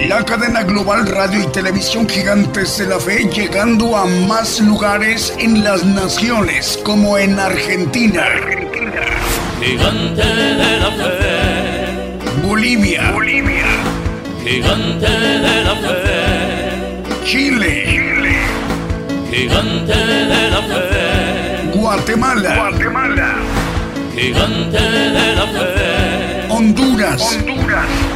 La cadena global radio y televisión gigantes de la fe llegando a más lugares en las naciones como en Argentina. Argentina. Gigante de la fe. Bolivia. Bolivia. Gigante de la fe. Chile. Chile. Gigante de la fe. Guatemala. Guatemala. Gigante de la fe. Honduras. Honduras.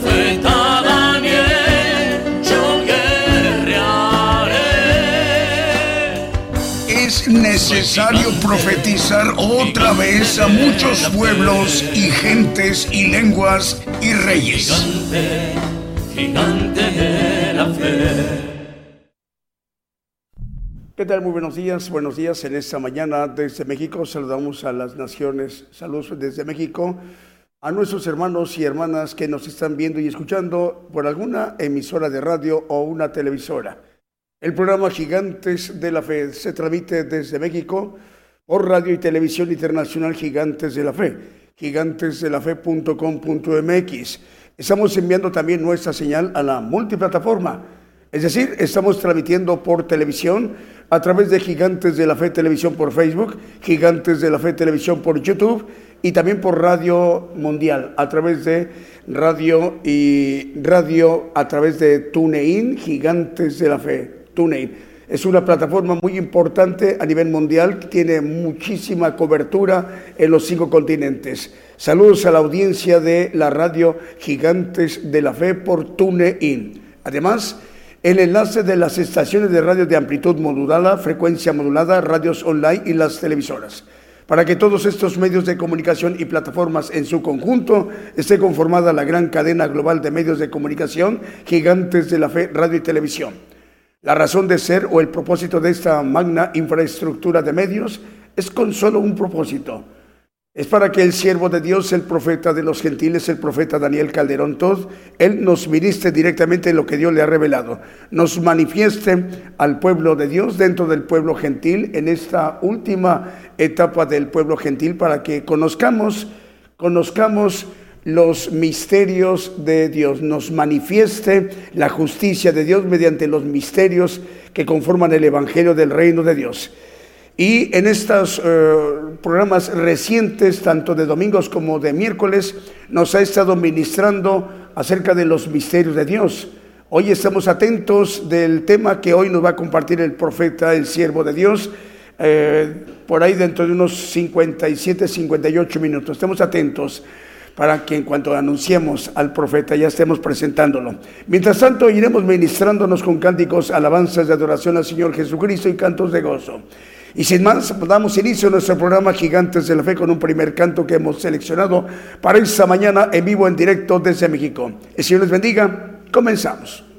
Profeta Daniel, yo guerrearé. Es necesario profetizar otra vez a muchos pueblos y gentes y lenguas y reyes. Gigante, gigante de la fe. ¿Qué tal? Muy buenos días, buenos días en esta mañana desde México. Saludamos a las naciones, saludos desde México, a nuestros hermanos y hermanas que nos están viendo y escuchando por alguna emisora de radio o una televisora. El programa Gigantes de la Fe se transmite desde México por radio y televisión internacional Gigantes de la Fe, gigantesdelafe.com.mx. Estamos enviando también nuestra señal a la multiplataforma, es decir, estamos transmitiendo por televisión a través de Gigantes de la Fe Televisión por Facebook, Gigantes de la Fe Televisión por YouTube y también por Radio Mundial, a través de radio y radio a través de TuneIn, Gigantes de la Fe, TuneIn. Es una plataforma muy importante a nivel mundial, que tiene muchísima cobertura en los cinco continentes. Saludos a la audiencia de la radio Gigantes de la Fe por TuneIn. Además, el enlace de las estaciones de radio de amplitud modulada, frecuencia modulada, radios online y las televisoras. Para que todos estos medios de comunicación y plataformas en su conjunto esté conformada la gran cadena global de medios de comunicación, gigantes de la fe, radio y televisión. La razón de ser o el propósito de esta magna infraestructura de medios es con solo un propósito. Es para que el siervo de Dios, el profeta de los gentiles, el profeta Daniel Calderón Todd, él nos ministre directamente lo que Dios le ha revelado, nos manifieste al pueblo de Dios dentro del pueblo gentil en esta última etapa del pueblo gentil para que conozcamos, conozcamos los misterios de Dios, nos manifieste la justicia de Dios mediante los misterios que conforman el Evangelio del reino de Dios. Y en estos eh, programas recientes, tanto de domingos como de miércoles, nos ha estado ministrando acerca de los misterios de Dios. Hoy estamos atentos del tema que hoy nos va a compartir el profeta, el siervo de Dios, eh, por ahí dentro de unos 57, 58 minutos. Estemos atentos para que en cuanto anunciemos al profeta ya estemos presentándolo. Mientras tanto, iremos ministrándonos con cánticos, alabanzas de adoración al Señor Jesucristo y cantos de gozo. Y sin más, damos inicio a nuestro programa Gigantes de la Fe con un primer canto que hemos seleccionado para esta mañana en vivo, en directo desde México. El Señor les bendiga. Comenzamos.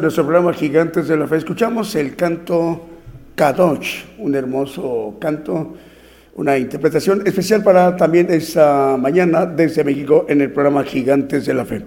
Nuestro programa Gigantes de la Fe. Escuchamos el canto Kadosh, un hermoso canto, una interpretación especial para también esta mañana desde México en el programa Gigantes de la Fe.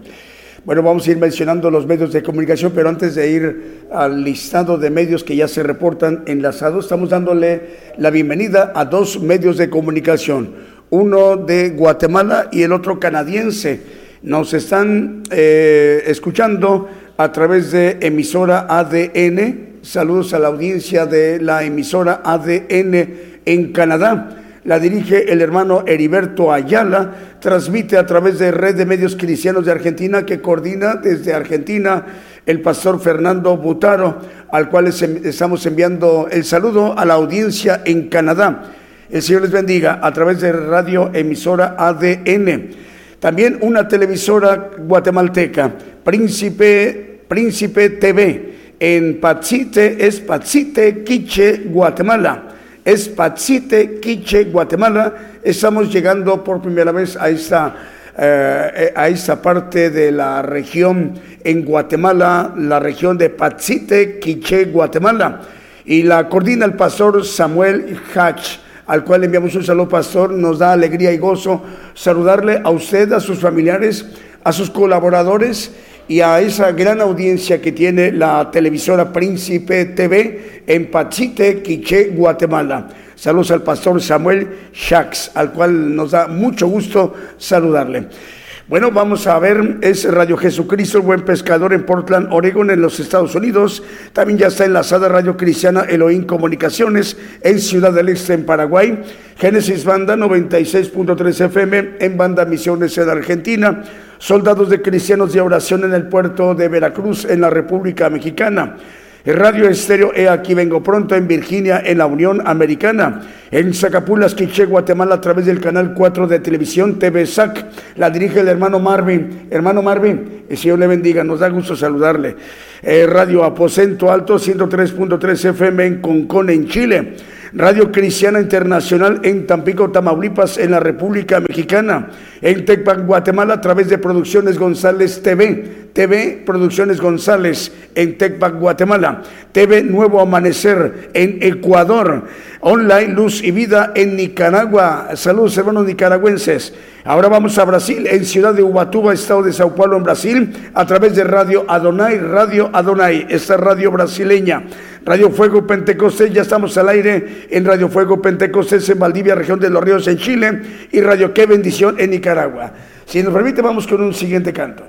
Bueno, vamos a ir mencionando los medios de comunicación, pero antes de ir al listado de medios que ya se reportan enlazados, estamos dándole la bienvenida a dos medios de comunicación, uno de Guatemala y el otro canadiense. Nos están eh, escuchando a través de emisora ADN. Saludos a la audiencia de la emisora ADN en Canadá. La dirige el hermano Heriberto Ayala, transmite a través de Red de Medios Cristianos de Argentina que coordina desde Argentina el pastor Fernando Butaro, al cual estamos enviando el saludo a la audiencia en Canadá. El Señor les bendiga a través de radio emisora ADN. También una televisora guatemalteca, Príncipe Príncipe TV. En Pachite es Pachite, Quiche, Guatemala. Es Pachite, Quiche, Guatemala. Estamos llegando por primera vez a esta, eh, a esta parte de la región en Guatemala, la región de Pachite, Quiche, Guatemala. Y la coordina el pastor Samuel Hatch al cual enviamos un saludo, pastor. Nos da alegría y gozo saludarle a usted, a sus familiares, a sus colaboradores y a esa gran audiencia que tiene la televisora Príncipe TV en Pachite, Quiché, Guatemala. Saludos al pastor Samuel Shax, al cual nos da mucho gusto saludarle. Bueno, vamos a ver, es Radio Jesucristo, el buen pescador en Portland, Oregon, en los Estados Unidos. También ya está enlazada Radio Cristiana Elohim Comunicaciones en Ciudad del Este, en Paraguay. Génesis Banda 96.3 FM en Banda Misiones en Argentina soldados de cristianos de oración en el puerto de Veracruz, en la República Mexicana. Radio Estéreo He Aquí Vengo Pronto en Virginia, en la Unión Americana. En Zacapulas, Quiché, Guatemala, a través del canal 4 de televisión TV SAC. La dirige el hermano Marvin. Hermano Marvin, el Señor le bendiga, nos da gusto saludarle. Eh, Radio Aposento Alto, 103.3 FM en Concón, en Chile. Radio Cristiana Internacional en Tampico, Tamaulipas, en la República Mexicana, en Tecpac, Guatemala, a través de Producciones González TV, TV Producciones González en Tecpac, Guatemala, TV Nuevo Amanecer en Ecuador, Online Luz y Vida en Nicaragua. Saludos hermanos nicaragüenses. Ahora vamos a Brasil, en Ciudad de Ubatuba, Estado de Sao Paulo, en Brasil, a través de Radio Adonai, Radio Adonai, esta radio brasileña. Radio Fuego Pentecostés, ya estamos al aire en Radio Fuego Pentecostés en Valdivia, región de los Ríos en Chile, y Radio Qué Bendición en Nicaragua. Si nos permite, vamos con un siguiente canto.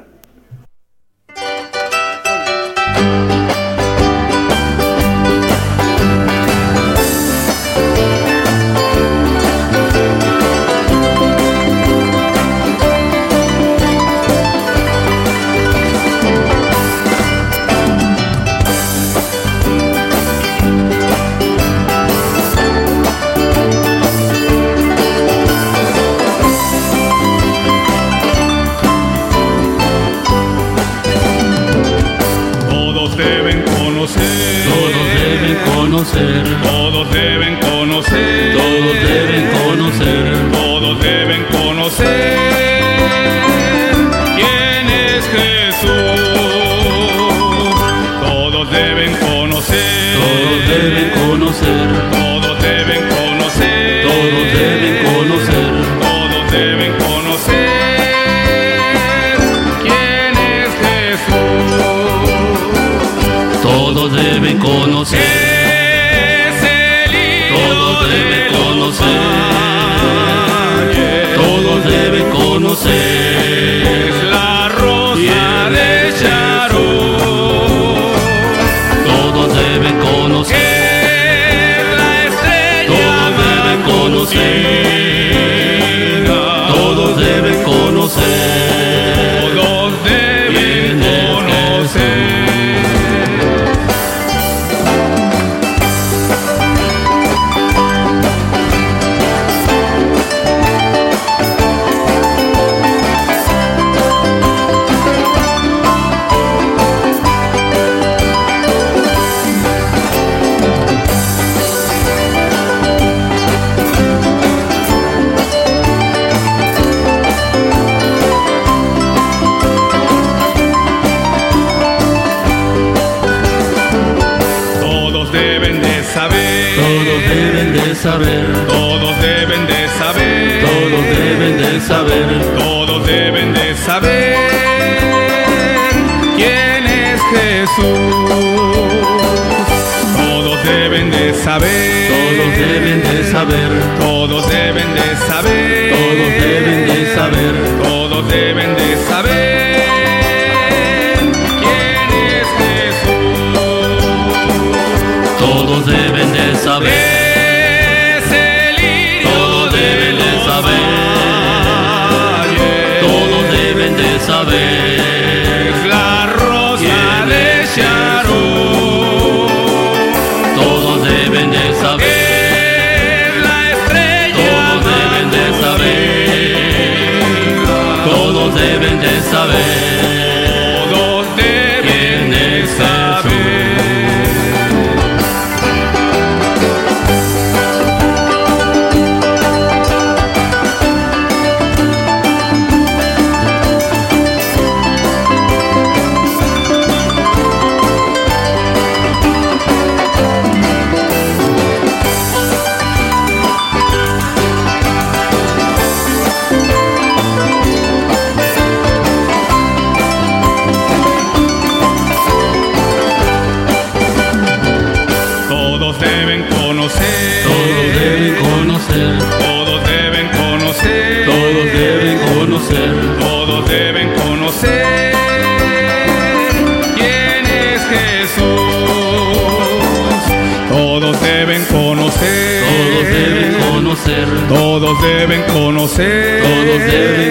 De saber. Todos deben de saber. Todos deben de saber. Conocer. Conocer.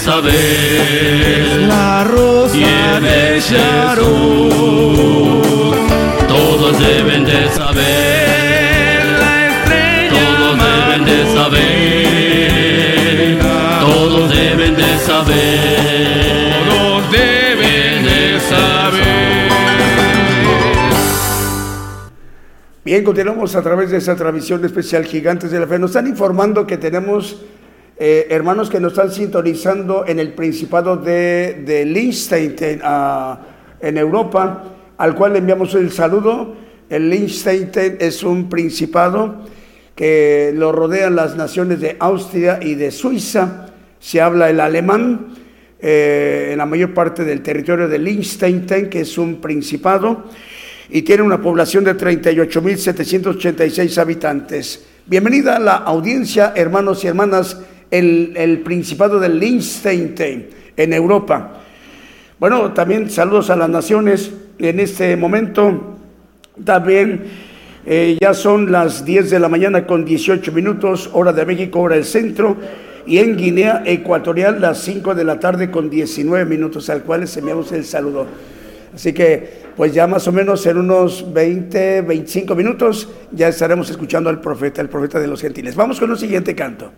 Saber. La rosa ¿Quién de Sharon. Todos deben de saber. La estrella Todos deben de saber. Todos deben de saber. Todos deben de saber. Bien, continuamos a través de esta transmisión especial Gigantes de la Fe. Nos están informando que tenemos eh, hermanos que nos están sintonizando en el Principado de, de Liechtenstein, ah, en Europa, al cual le enviamos el saludo. El Liechtenstein es un principado que lo rodean las naciones de Austria y de Suiza. Se habla el alemán eh, en la mayor parte del territorio de Liechtenstein, que es un principado y tiene una población de 38.786 habitantes. Bienvenida a la audiencia, hermanos y hermanas, el, el Principado de Liechtenstein en Europa. Bueno, también saludos a las naciones. En este momento también eh, ya son las 10 de la mañana con 18 minutos, hora de México, hora del centro. Y en Guinea Ecuatorial las 5 de la tarde con 19 minutos, al cual les enviamos el saludo. Así que, pues ya más o menos en unos 20, 25 minutos ya estaremos escuchando al profeta, el profeta de los gentiles. Vamos con un siguiente canto.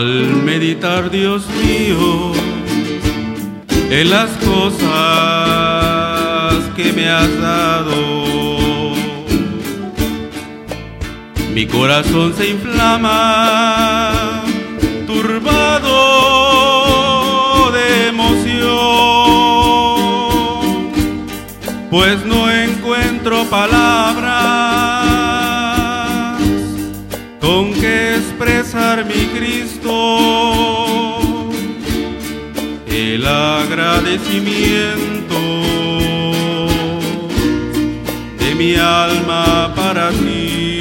Al meditar, Dios mío, en las cosas que me has dado, mi corazón se inflama, turbado de emoción, pues no encuentro palabras con que expresar mi Cristo el agradecimiento de mi alma para ti.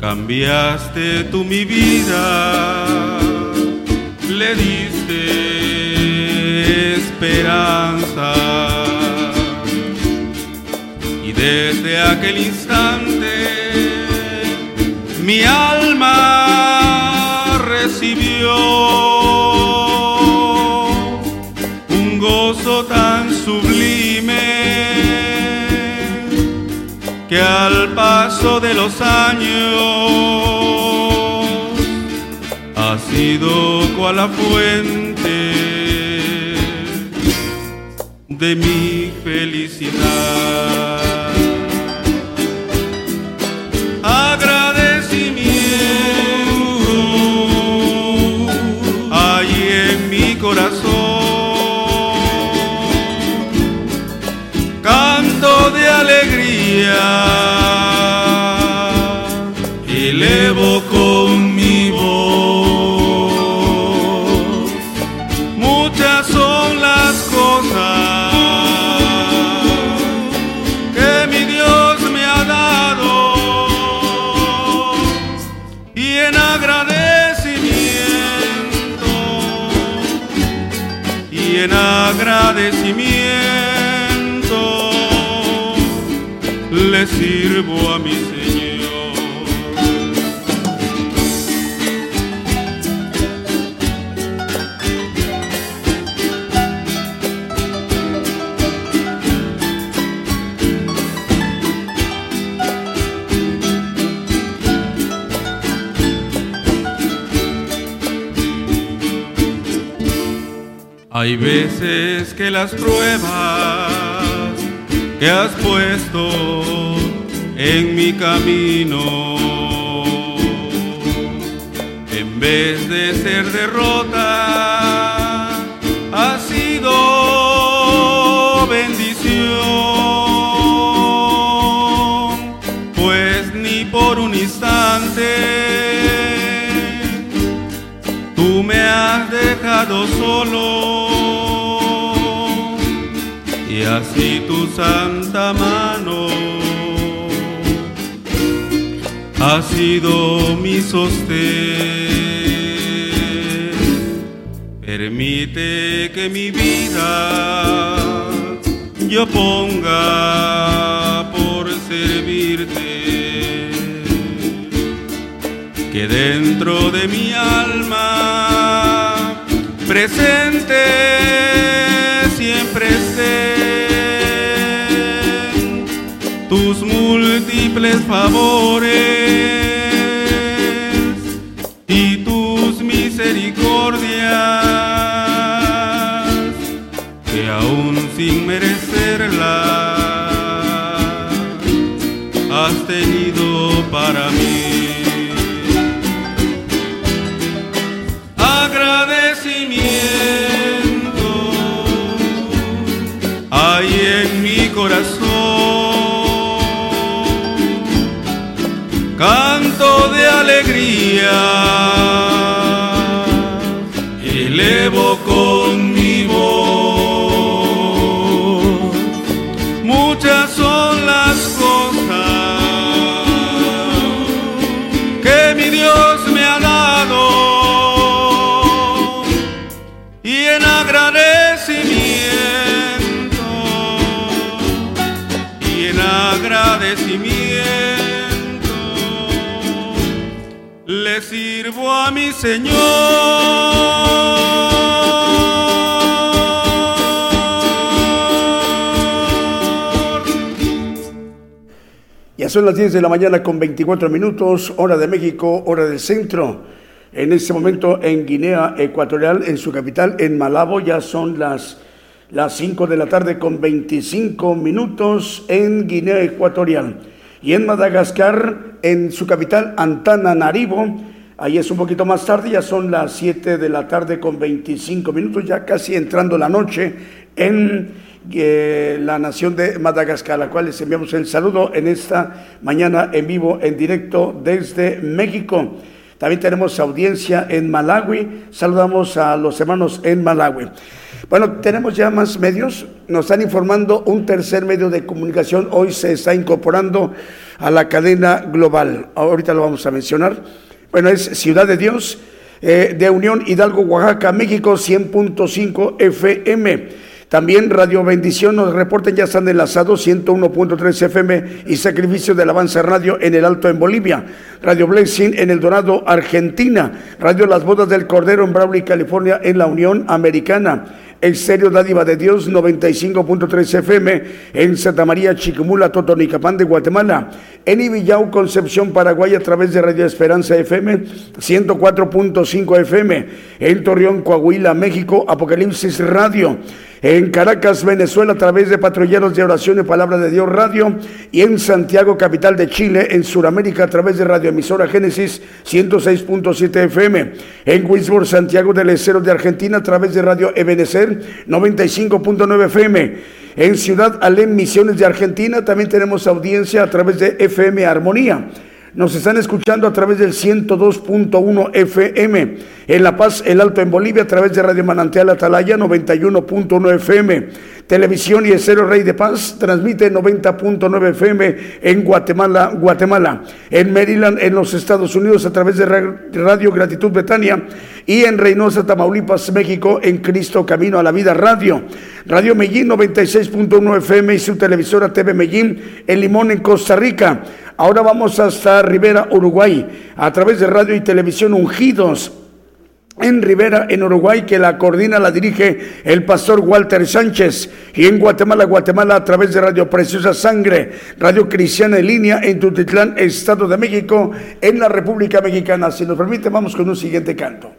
Cambiaste tú mi vida, le diste esperanza. Y desde aquel instante mi alma recibió que al paso de los años ha sido cual la fuente de mi felicidad. Alegría, Hay veces que las pruebas que has puesto en mi camino, en vez de ser derrota, ha sido bendición, pues ni por un instante tú me has dejado solo así tu santa mano ha sido mi sostén. Permite que mi vida yo ponga por servirte que dentro de mi alma presente siempre estén tus múltiples favores y tus misericordias que aún sin merecerlas has tenido para mí. Alegría, elevo con mi Señor. son las 10 de la mañana con 24 minutos, hora de México, hora del centro. En este momento en Guinea Ecuatorial, en su capital, en Malabo, ya son las, las 5 de la tarde con 25 minutos en Guinea Ecuatorial. Y en Madagascar, en su capital, Antananarivo, ahí es un poquito más tarde, ya son las 7 de la tarde con 25 minutos, ya casi entrando la noche en la nación de Madagascar, a la cual les enviamos el saludo en esta mañana en vivo, en directo desde México. También tenemos audiencia en Malawi. Saludamos a los hermanos en Malawi. Bueno, tenemos ya más medios. Nos están informando un tercer medio de comunicación. Hoy se está incorporando a la cadena global. Ahorita lo vamos a mencionar. Bueno, es Ciudad de Dios eh, de Unión Hidalgo, Oaxaca, México, 100.5 FM. También Radio Bendición nos reporten ya están enlazados 101.3 FM y Sacrificio del Avanza Radio en el Alto en Bolivia. Radio Blessing en El Dorado, Argentina. Radio Las Bodas del Cordero en Brawley, California en la Unión Americana. Exterior Dádiva de Dios 95.3 FM en Santa María, Chiquimula, Totonicapán de Guatemala. En Ibillau, Concepción, Paraguay a través de Radio Esperanza FM 104.5 FM. En Torreón, Coahuila, México, Apocalipsis Radio en Caracas, Venezuela, a través de Patrulleros de Oración y Palabra de Dios Radio, y en Santiago, capital de Chile, en Sudamérica, a través de Radioemisora Génesis 106.7 FM, en Winsburg, Santiago del Estero de Argentina, a través de Radio Ebenecer 95.9 FM, en Ciudad Alem, Misiones de Argentina, también tenemos audiencia a través de FM Armonía. Nos están escuchando a través del 102.1 FM. En La Paz, El Alto en Bolivia, a través de Radio Manantial Atalaya, 91.1 FM. Televisión y Cero Rey de Paz transmite 90.9 FM en Guatemala, Guatemala. En Maryland, en los Estados Unidos, a través de Radio Gratitud Betania. Y en Reynosa, Tamaulipas, México, en Cristo Camino a la Vida Radio. Radio Medellín, 96.1 FM y su televisora TV Medellín, en Limón, en Costa Rica. Ahora vamos hasta Rivera, Uruguay, a través de radio y televisión Ungidos en Rivera, en Uruguay, que la coordina, la dirige el pastor Walter Sánchez. Y en Guatemala, Guatemala, a través de Radio Preciosa Sangre, Radio Cristiana en línea en Tutitlán, Estado de México, en la República Mexicana. Si nos permite, vamos con un siguiente canto.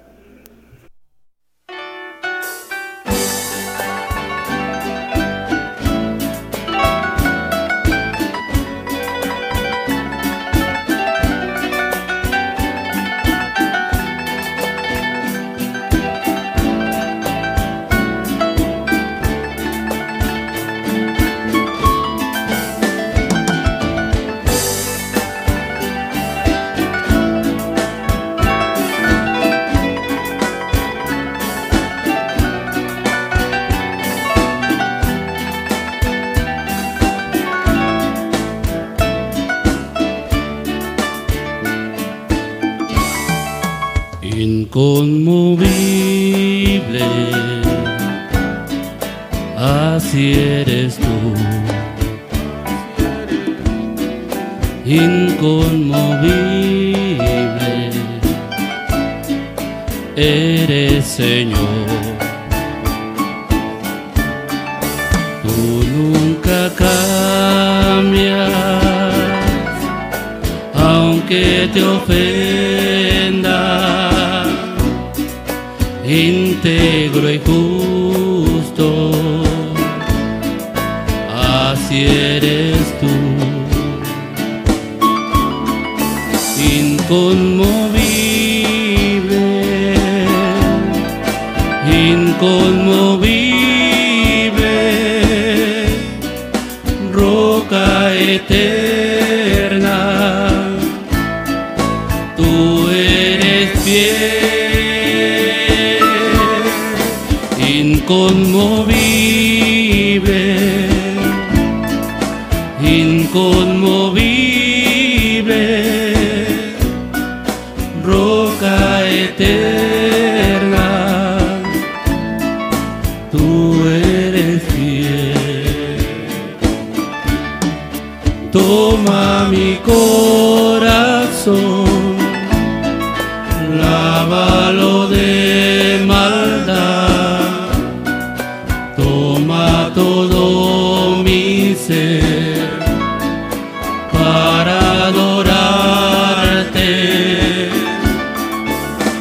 Para adorarte,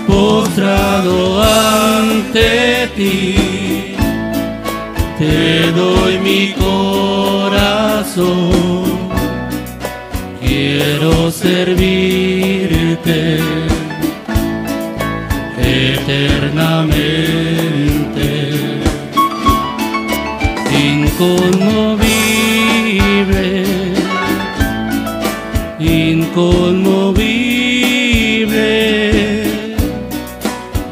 postrado ante ti, te doy mi corazón, quiero servirte eternamente. Inconmovible, inconmovible,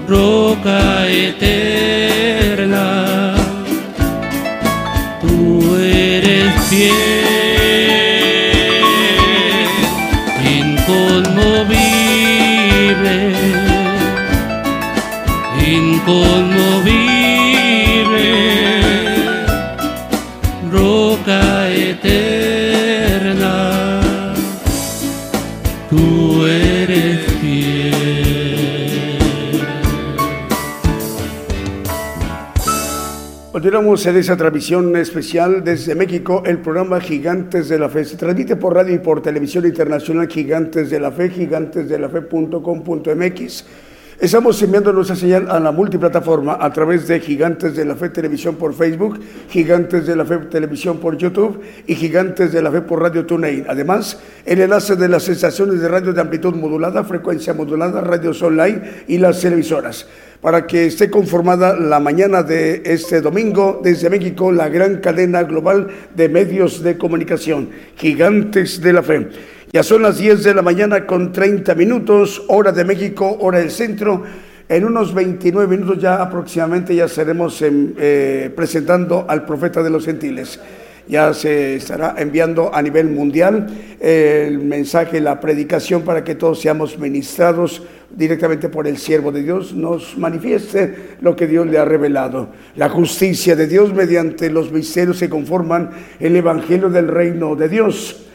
roca eterna, Continuamos en esa transmisión especial desde México, el programa Gigantes de la Fe. Se transmite por radio y por televisión internacional Gigantes de la Fe, gigantesdelafe.com.mx Estamos enviando nuestra señal a la multiplataforma a través de Gigantes de la Fe Televisión por Facebook, Gigantes de la Fe Televisión por YouTube y Gigantes de la Fe por Radio TuneIn. Además, el enlace de las estaciones de radio de amplitud modulada, frecuencia modulada, radios online y las televisoras. Para que esté conformada la mañana de este domingo desde México la gran cadena global de medios de comunicación, Gigantes de la Fe. Ya son las 10 de la mañana con 30 minutos, hora de México, hora del centro. En unos 29 minutos ya aproximadamente ya estaremos eh, presentando al profeta de los gentiles. Ya se estará enviando a nivel mundial el mensaje, la predicación para que todos seamos ministrados directamente por el siervo de Dios, nos manifieste lo que Dios le ha revelado. La justicia de Dios mediante los misterios que conforman el Evangelio del reino de Dios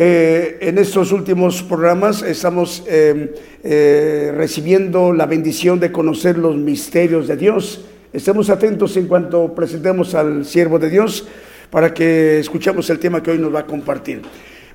eh, en estos últimos programas estamos eh, eh, recibiendo la bendición de conocer los misterios de Dios. Estemos atentos en cuanto presentemos al siervo de Dios para que escuchemos el tema que hoy nos va a compartir.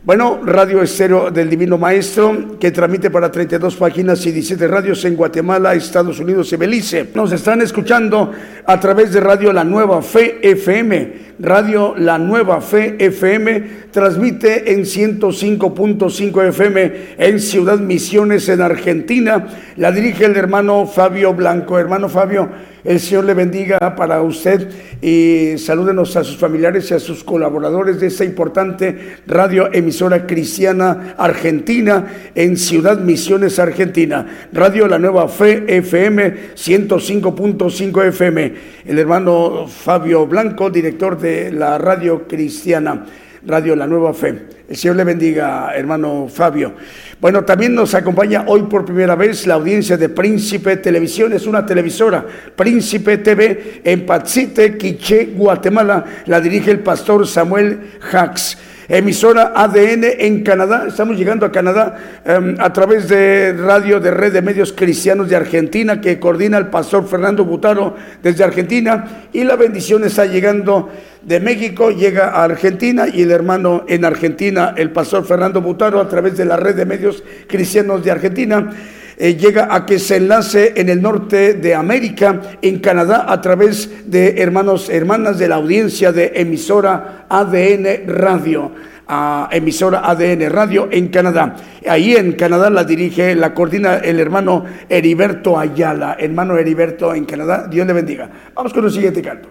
Bueno, Radio Estero del Divino Maestro, que transmite para 32 páginas y 17 radios en Guatemala, Estados Unidos y Belice. Nos están escuchando a través de Radio La Nueva Fe FM. Radio La Nueva Fe FM transmite en 105.5 FM en Ciudad Misiones, en Argentina. La dirige el hermano Fabio Blanco. Hermano Fabio, el Señor le bendiga para usted y salúdenos a sus familiares y a sus colaboradores de esta importante radio emisora cristiana argentina en Ciudad Misiones, Argentina. Radio La Nueva Fe FM 105.5 FM. El hermano Fabio Blanco, director de la radio cristiana, Radio La Nueva Fe. El Señor le bendiga, hermano Fabio. Bueno, también nos acompaña hoy por primera vez la audiencia de Príncipe Televisión, es una televisora, Príncipe TV, en Patsite, Quiché, Guatemala. La dirige el pastor Samuel Hax emisora ADN en Canadá. Estamos llegando a Canadá em, a través de radio de Red de Medios Cristianos de Argentina que coordina el pastor Fernando Butaro desde Argentina y la bendición está llegando de México, llega a Argentina y el hermano en Argentina, el pastor Fernando Butaro a través de la Red de Medios Cristianos de Argentina. Eh, llega a que se enlace en el norte de América, en Canadá, a través de hermanos, hermanas de la audiencia de emisora ADN Radio. A emisora ADN Radio en Canadá. Ahí en Canadá la dirige, la coordina el hermano Heriberto Ayala, hermano Heriberto en Canadá. Dios le bendiga. Vamos con el siguiente canto.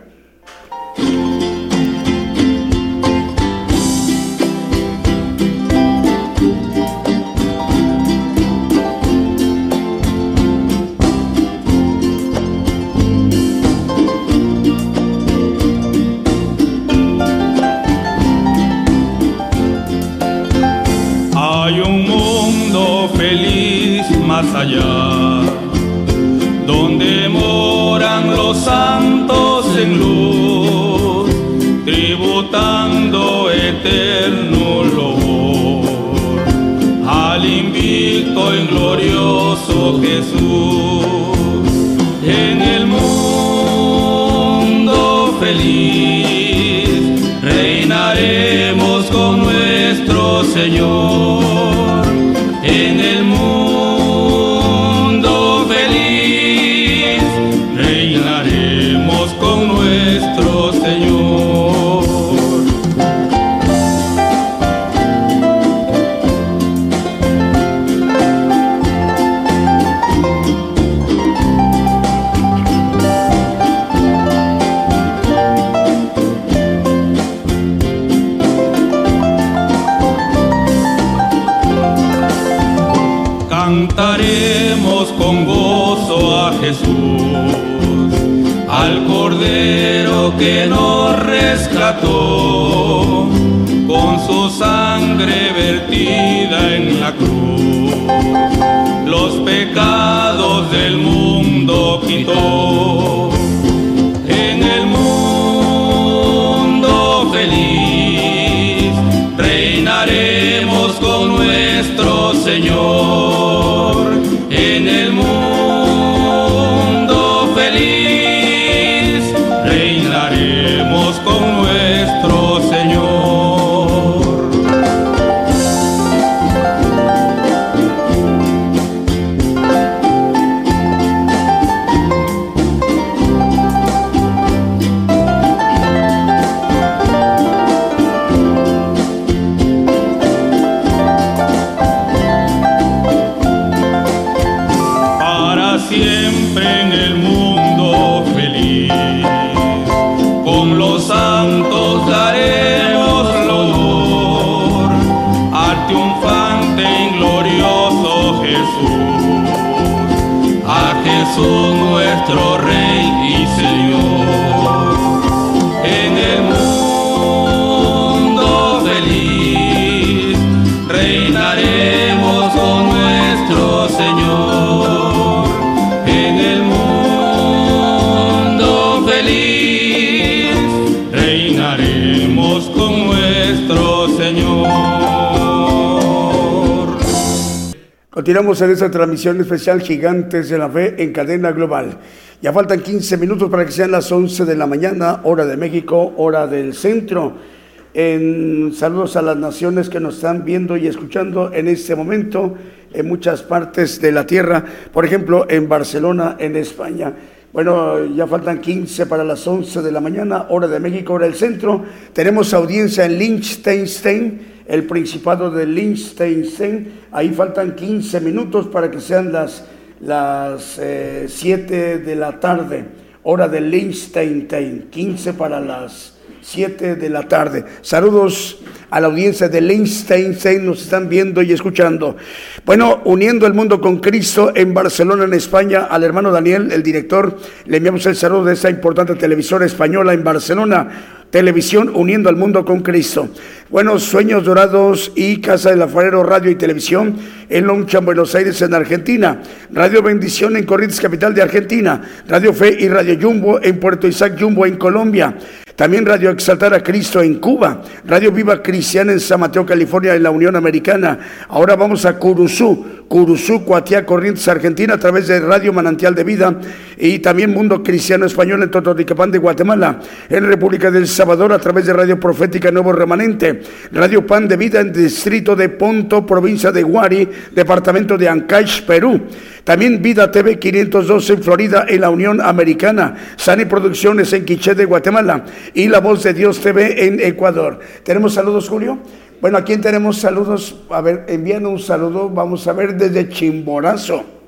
allá, donde moran los santos en luz, tributando eterno loor al invicto y glorioso Jesús. En el mundo feliz reinaremos con nuestro Señor. Que nos rescató, con su sangre vertida en la cruz, los pecados del mundo quitó. En el mundo feliz reinaremos con nuestro Señor. Continuamos en esta transmisión especial Gigantes de la Fe en cadena global. Ya faltan 15 minutos para que sean las 11 de la mañana, hora de México, hora del centro. En saludos a las naciones que nos están viendo y escuchando en este momento en muchas partes de la tierra, por ejemplo en Barcelona, en España. Bueno, ya faltan 15 para las 11 de la mañana, hora de México, hora del centro. Tenemos audiencia en Liechtenstein, el Principado de Liechtenstein. Ahí faltan 15 minutos para que sean las, las eh, 7 de la tarde, hora de Liechtenstein. 15 para las 7 de la tarde. Saludos a la audiencia de Liechtenstein, nos están viendo y escuchando. Bueno, uniendo el mundo con Cristo en Barcelona, en España, al hermano Daniel, el director, le enviamos el saludo de esta importante televisora española en Barcelona. Televisión uniendo al mundo con Cristo. Buenos Sueños Dorados y Casa del Alfarero Radio y Televisión en Loncha, Buenos Aires, en Argentina. Radio Bendición en Corrientes, capital de Argentina. Radio Fe y Radio Jumbo en Puerto Isaac Jumbo en Colombia. También Radio Exaltar a Cristo en Cuba, Radio Viva Cristiana en San Mateo, California, en la Unión Americana. Ahora vamos a Curuzú, Curuzú, Cuatiá, Corrientes, Argentina, a través de Radio Manantial de Vida y también Mundo Cristiano Español en Totonicapán de Guatemala, en República del Salvador, a través de Radio Profética Nuevo Remanente, Radio Pan de Vida en Distrito de Ponto, provincia de Guari, departamento de Ancash, Perú. También Vida TV 512 en Florida, en la Unión Americana. Sani Producciones en Quiché de Guatemala. Y La Voz de Dios TV en Ecuador. ¿Tenemos saludos, Julio? Bueno, ¿a quién tenemos saludos? A ver, envían un saludo. Vamos a ver desde Chimborazo.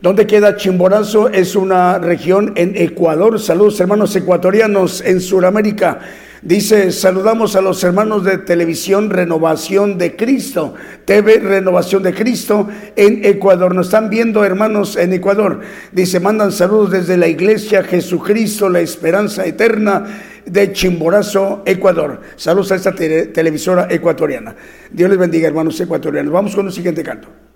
¿Dónde queda Chimborazo? Es una región en Ecuador. Saludos, hermanos ecuatorianos en Sudamérica. Dice, saludamos a los hermanos de televisión Renovación de Cristo, TV Renovación de Cristo en Ecuador. Nos están viendo hermanos en Ecuador. Dice, mandan saludos desde la iglesia Jesucristo, la esperanza eterna de Chimborazo, Ecuador. Saludos a esta te televisora ecuatoriana. Dios les bendiga, hermanos ecuatorianos. Vamos con el siguiente canto.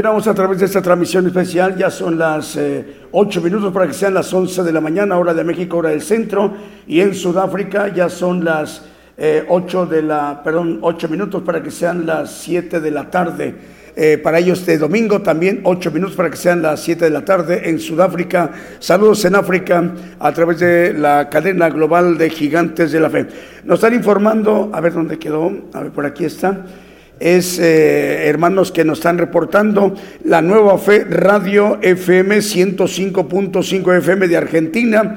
Continuamos a través de esta transmisión especial. Ya son las eh, 8 minutos para que sean las 11 de la mañana, hora de México, hora del centro. Y en Sudáfrica ya son las eh, 8 de la, perdón, 8 minutos para que sean las 7 de la tarde. Eh, para ellos de domingo también 8 minutos para que sean las 7 de la tarde en Sudáfrica. Saludos en África a través de la cadena global de gigantes de la fe. Nos están informando, a ver dónde quedó, a ver por aquí está es, eh, hermanos, que nos están reportando la nueva fe Radio FM 105.5 FM de Argentina.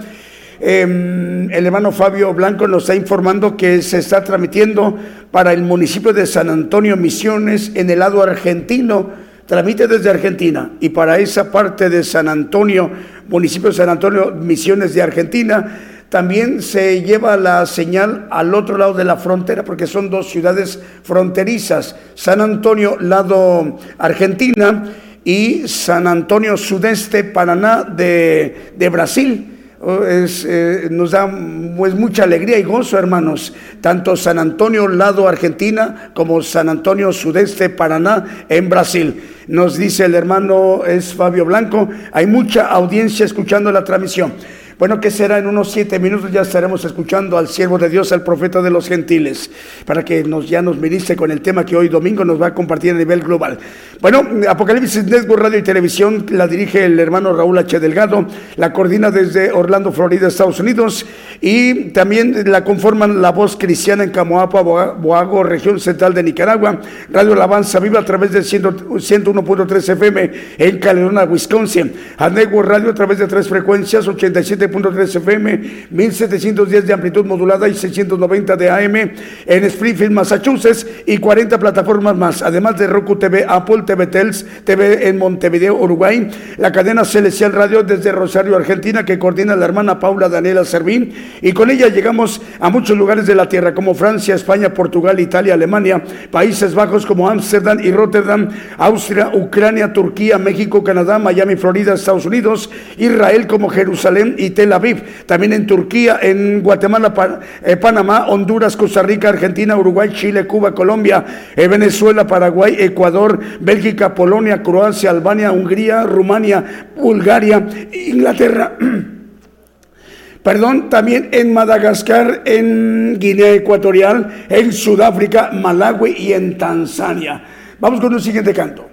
Em, el hermano Fabio Blanco nos está informando que se está transmitiendo para el municipio de San Antonio Misiones en el lado argentino. Tramite desde Argentina y para esa parte de San Antonio, municipio de San Antonio Misiones de Argentina, también se lleva la señal al otro lado de la frontera, porque son dos ciudades fronterizas, San Antonio, lado Argentina, y San Antonio, sudeste, Paraná de, de Brasil. Oh, eh, nos da pues, mucha alegría y gozo, hermanos, tanto San Antonio, lado Argentina, como San Antonio, sudeste, Paraná, en Brasil. Nos dice el hermano, es Fabio Blanco, hay mucha audiencia escuchando la transmisión. Bueno, que será en unos siete minutos ya estaremos escuchando al siervo de Dios, al profeta de los gentiles, para que nos, ya nos ministre con el tema que hoy domingo nos va a compartir a nivel global. Bueno, Apocalipsis Network Radio y Televisión la dirige el hermano Raúl H. Delgado, la coordina desde Orlando, Florida, Estados Unidos, y también la conforman La Voz Cristiana en Camoapa, Boago, región central de Nicaragua, Radio Alabanza Viva a través de 101.3 FM en Caledona, Wisconsin, a Network Radio a través de tres frecuencias, 87 3 FM, 1710 de amplitud modulada y 690 de AM en Springfield, Massachusetts y 40 plataformas más, además de Roku TV, Apple TV Tels, TV en Montevideo, Uruguay, la cadena Celestial Radio desde Rosario, Argentina, que coordina la hermana Paula Daniela Servín, y con ella llegamos a muchos lugares de la tierra, como Francia, España, Portugal, Italia, Alemania, Países Bajos como Ámsterdam y Rotterdam, Austria, Ucrania, Turquía, México, Canadá, Miami, Florida, Estados Unidos, Israel como Jerusalén y Tel Aviv, también en Turquía, en Guatemala, eh, Panamá, Honduras, Costa Rica, Argentina, Uruguay, Chile, Cuba, Colombia, eh, Venezuela, Paraguay, Ecuador, Bélgica, Polonia, Croacia, Albania, Hungría, Rumania, Bulgaria, Inglaterra. Perdón, también en Madagascar, en Guinea Ecuatorial, en Sudáfrica, Malawi y en Tanzania. Vamos con un siguiente canto.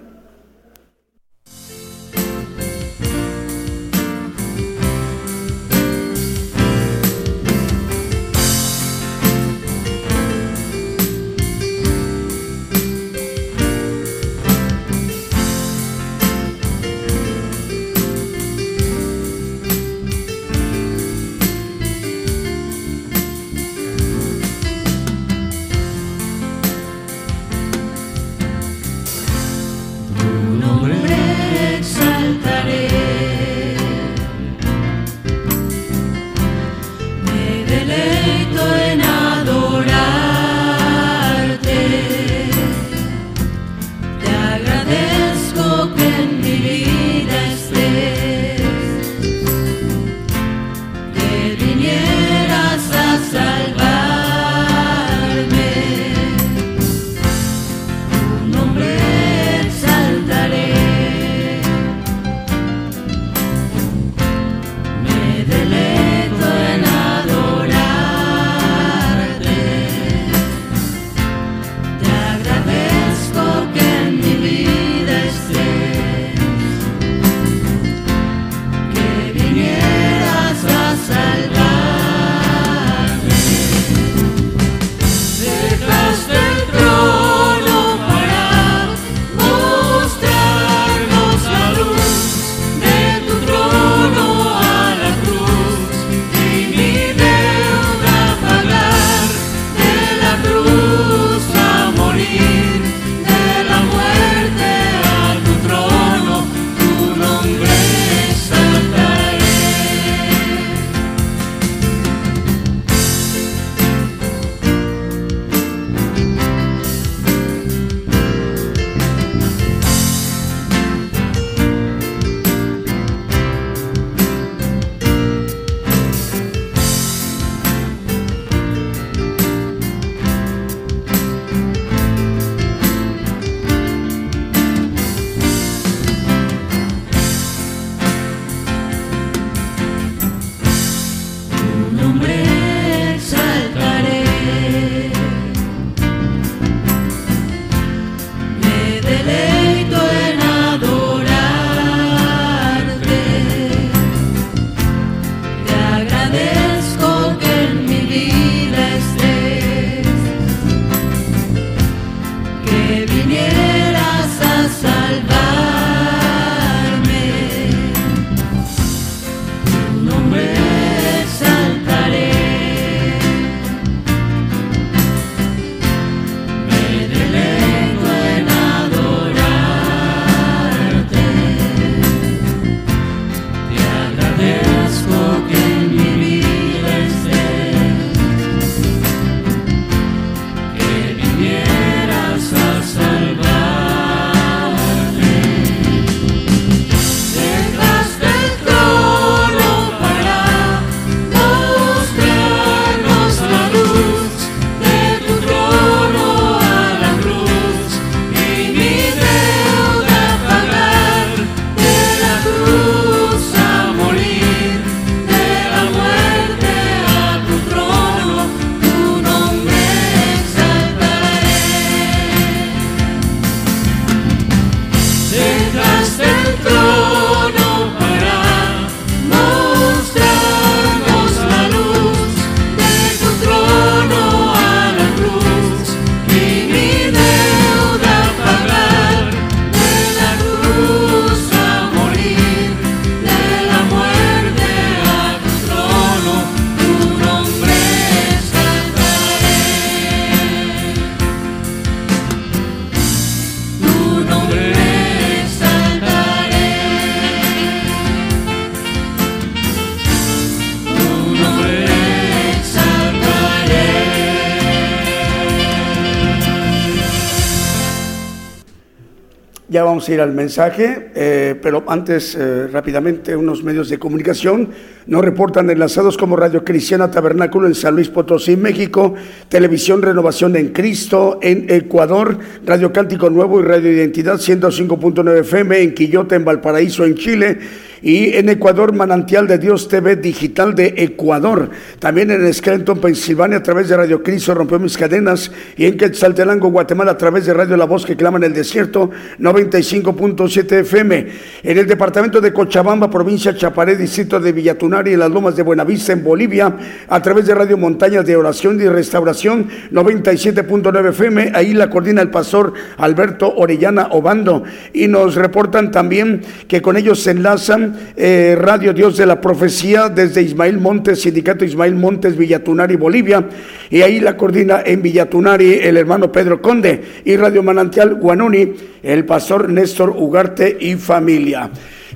Vamos a ir al mensaje, eh, pero antes eh, rápidamente unos medios de comunicación nos reportan enlazados como Radio Cristiana Tabernáculo en San Luis Potosí, México, Televisión Renovación en Cristo en Ecuador, Radio Cántico Nuevo y Radio Identidad 105.9 FM en Quillota, en Valparaíso, en Chile y en Ecuador Manantial de Dios TV Digital de Ecuador. También en Scranton, Pensilvania a través de Radio Cristo rompió mis cadenas y en Quetzaltenango, Guatemala a través de Radio La Voz que clama en el desierto 95.7 FM. En el departamento de Cochabamba, provincia Chaparé, distrito de Villatunari, en las lomas de Buenavista en Bolivia a través de Radio Montañas de Oración y Restauración 97.9 FM. Ahí la coordina el pastor Alberto Orellana Obando y nos reportan también que con ellos se enlazan eh, Radio Dios de la Profecía desde Ismael Montes, Sindicato Ismael Montes, Villatunari, Bolivia, y ahí la coordina en Villatunari el hermano Pedro Conde, y Radio Manantial Guanuni, el pastor Néstor Ugarte y familia.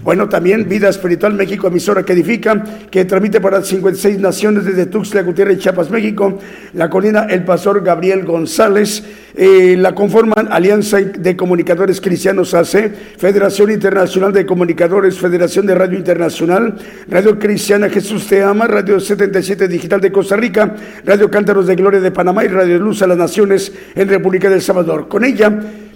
Bueno, también Vida Espiritual México, emisora que edifica, que transmite para 56 naciones desde Tuxtla Gutiérrez, Chiapas, México. La colina El Pastor Gabriel González. Eh, la conforman Alianza de Comunicadores Cristianos AC, Federación Internacional de Comunicadores, Federación de Radio Internacional, Radio Cristiana Jesús Te Ama, Radio 77 Digital de Costa Rica, Radio Cántaros de Gloria de Panamá y Radio Luz a las Naciones en República del Salvador. Con ella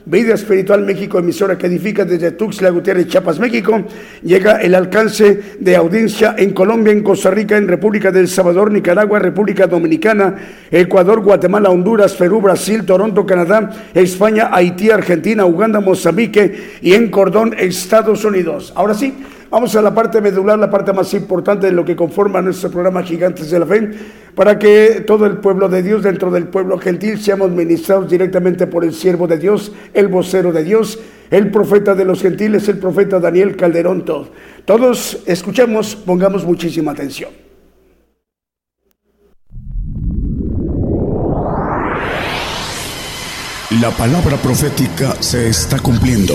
Vida Espiritual México, emisora que edifica desde Tuxtla Gutiérrez, Chiapas, México, llega el alcance de audiencia en Colombia, en Costa Rica, en República del Salvador, Nicaragua, República Dominicana, Ecuador, Guatemala, Honduras, Perú, Brasil, Toronto, Canadá, España, Haití, Argentina, Uganda, Mozambique y en Cordón, Estados Unidos. Ahora sí, Vamos a la parte medular, la parte más importante de lo que conforma nuestro programa Gigantes de la Fe, para que todo el pueblo de Dios, dentro del pueblo gentil, seamos ministrados directamente por el siervo de Dios, el vocero de Dios, el profeta de los gentiles, el profeta Daniel Calderón. Todos, todos escuchemos, pongamos muchísima atención. La palabra profética se está cumpliendo.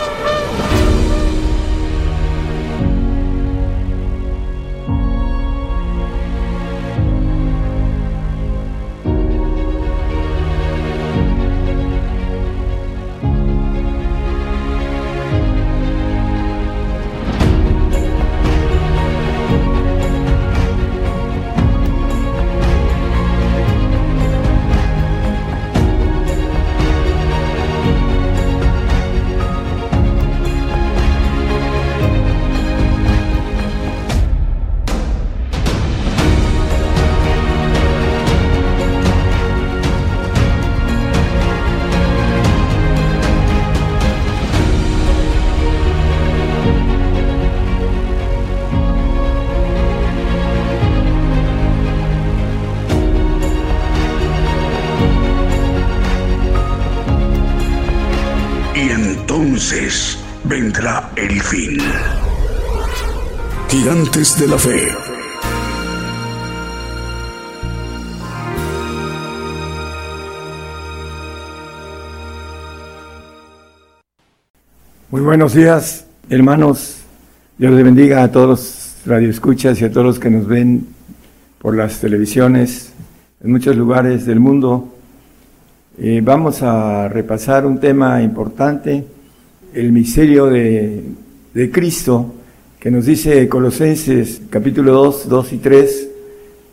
La. Muy buenos días, hermanos. Dios les bendiga a todos los radioescuchas y a todos los que nos ven por las televisiones en muchos lugares del mundo. Eh, vamos a repasar un tema importante el misterio de, Cristo, que nos dice Colosenses capítulo 2, 2 y 3,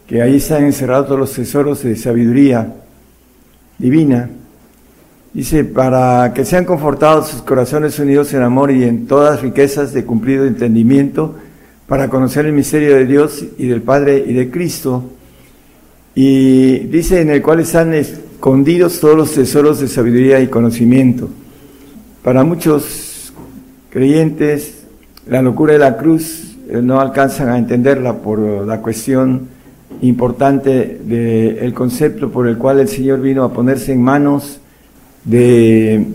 que ahí están encerrados todos los tesoros de sabiduría divina. Dice, para que sean confortados sus corazones unidos en amor y en todas riquezas de cumplido entendimiento, para conocer el misterio de Dios y del Padre y de Cristo. Y dice, en el cual están escondidos todos los tesoros de sabiduría y conocimiento. Para muchos creyentes, la locura de la cruz eh, no alcanzan a entenderla por la cuestión importante del concepto por el cual el Señor vino a ponerse en manos de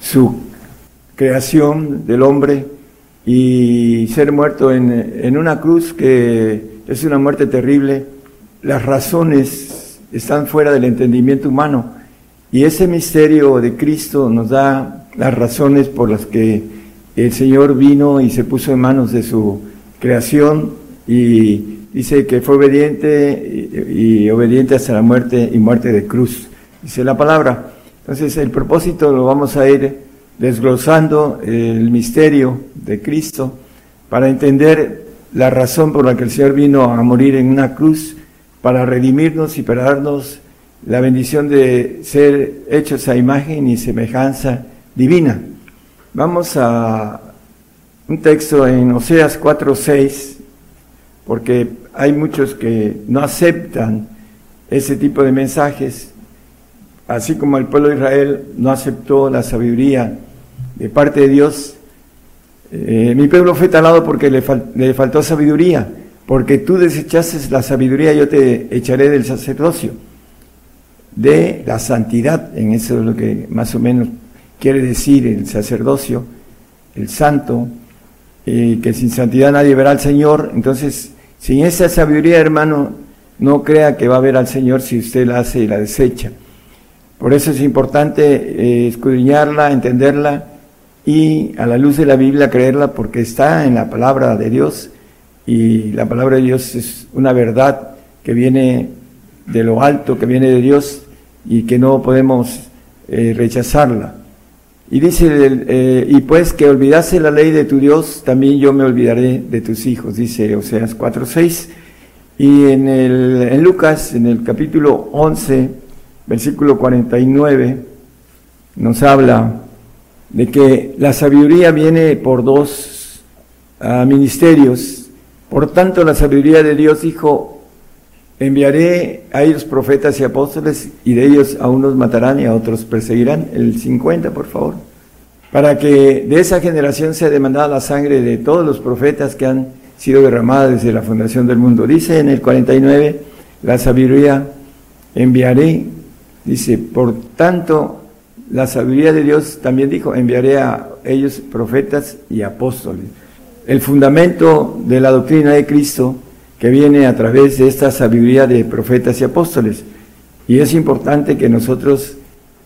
su creación del hombre y ser muerto en, en, una cruz que es una muerte terrible. Las razones están fuera del entendimiento humano y ese misterio de Cristo nos da las razones por las que el Señor vino y se puso en manos de su creación y dice que fue obediente y, obediente hasta la muerte y muerte de cruz, dice la palabra. Entonces el propósito lo vamos a ir desglosando el misterio de Cristo para entender la razón por la que el Señor vino a morir en una cruz para redimirnos y para darnos la bendición de ser hechos a imagen y semejanza divina. Vamos a un texto en Oseas 4:6, porque hay muchos que no aceptan ese tipo de mensajes, así como el pueblo de Israel no aceptó la sabiduría de parte de Dios. Eh, mi pueblo fue talado porque le, le faltó sabiduría, porque tú desechaste la sabiduría, yo te echaré del sacerdocio de la santidad, en eso es lo que más o menos quiere decir el sacerdocio, el santo, eh, que sin santidad nadie verá al Señor. Entonces, sin esa sabiduría, hermano, no crea que va a ver al Señor si usted la hace y la desecha. Por eso es importante eh, escudriñarla, entenderla y a la luz de la Biblia creerla porque está en la palabra de Dios y la palabra de Dios es una verdad que viene de lo alto, que viene de Dios y que no podemos eh, rechazarla. Y dice, eh, y pues que olvidase la ley de tu Dios, también yo me olvidaré de tus hijos, dice Oseas 4.6. Y en, el, en Lucas, en el capítulo 11, versículo 49, nos habla de que la sabiduría viene por dos ah, ministerios. Por tanto, la sabiduría de Dios dijo, Enviaré a ellos profetas y apóstoles y de ellos a unos matarán y a otros perseguirán. El 50, por favor. Para que de esa generación sea demandada la sangre de todos los profetas que han sido derramadas desde la fundación del mundo. Dice en el 49, la sabiduría enviaré. Dice, por tanto, la sabiduría de Dios también dijo, enviaré a ellos profetas y apóstoles. El fundamento de la doctrina de Cristo que viene a través de esta sabiduría de profetas y apóstoles. Y es importante que nosotros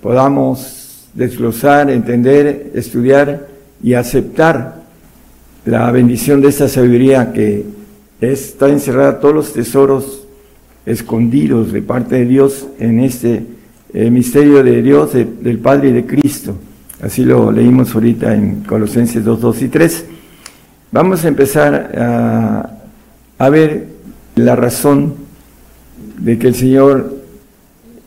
podamos desglosar, entender, estudiar y aceptar la bendición de esta sabiduría que está encerrada todos los tesoros escondidos de parte de Dios en este eh, misterio de Dios, del Padre y de Cristo. Así lo leímos ahorita en Colosenses 2, 2 y 3. Vamos a empezar a a ver la razón de que el Señor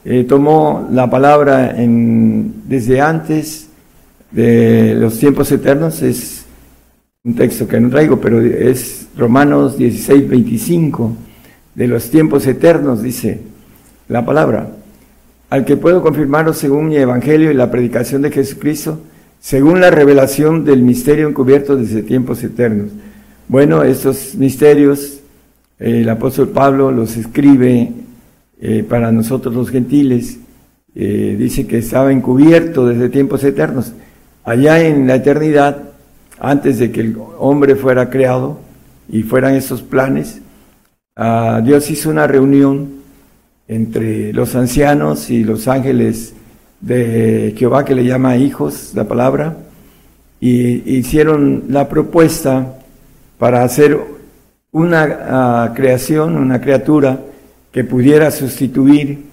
eh, tomó la palabra desde antes de los tiempos eternos. Es un texto que no traigo, pero es Romanos 16, 25. De los tiempos eternos, dice la palabra. Al que puedo confirmaros según mi evangelio y la predicación de Jesucristo, según la revelación del misterio encubierto desde tiempos eternos. Bueno, estos misterios el apóstol Pablo los escribe eh, para nosotros los gentiles, eh, dice que estaba encubierto desde tiempos eternos. Allá en la eternidad, antes de que el hombre fuera creado y fueran esos planes, ah, Dios hizo una reunión entre los ancianos y los ángeles de Jehová, que le llama hijos, la palabra, y hicieron la propuesta para hacer una ah, creación, una criatura que pudiera sustituir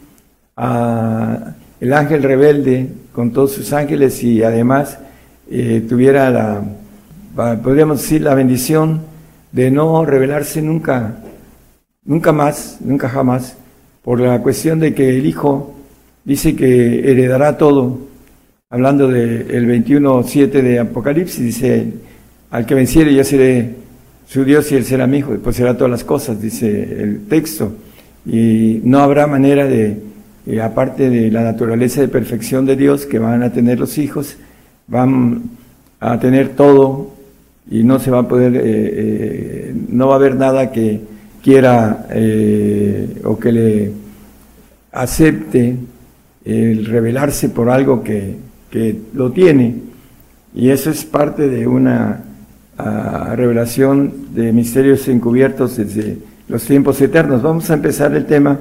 a el ángel rebelde con todos sus ángeles y además eh, tuviera la, podríamos decir, la bendición de no revelarse nunca, nunca más, nunca jamás, por la cuestión de que el Hijo dice que heredará todo, hablando del 21.7 de Apocalipsis, dice, al que venciere yo seré su Dios y él será mi hijo, y pues será todas las cosas, dice el texto. Y no habrá manera de, eh, aparte de la naturaleza de perfección de Dios que van a tener los hijos, van a tener todo y no se va a poder, eh, eh, no va a haber nada que quiera o que le acepte el revelarse por algo que, que lo tiene. Y eso es parte de una a revelación de misterios encubiertos desde los tiempos eternos. Vamos a empezar el tema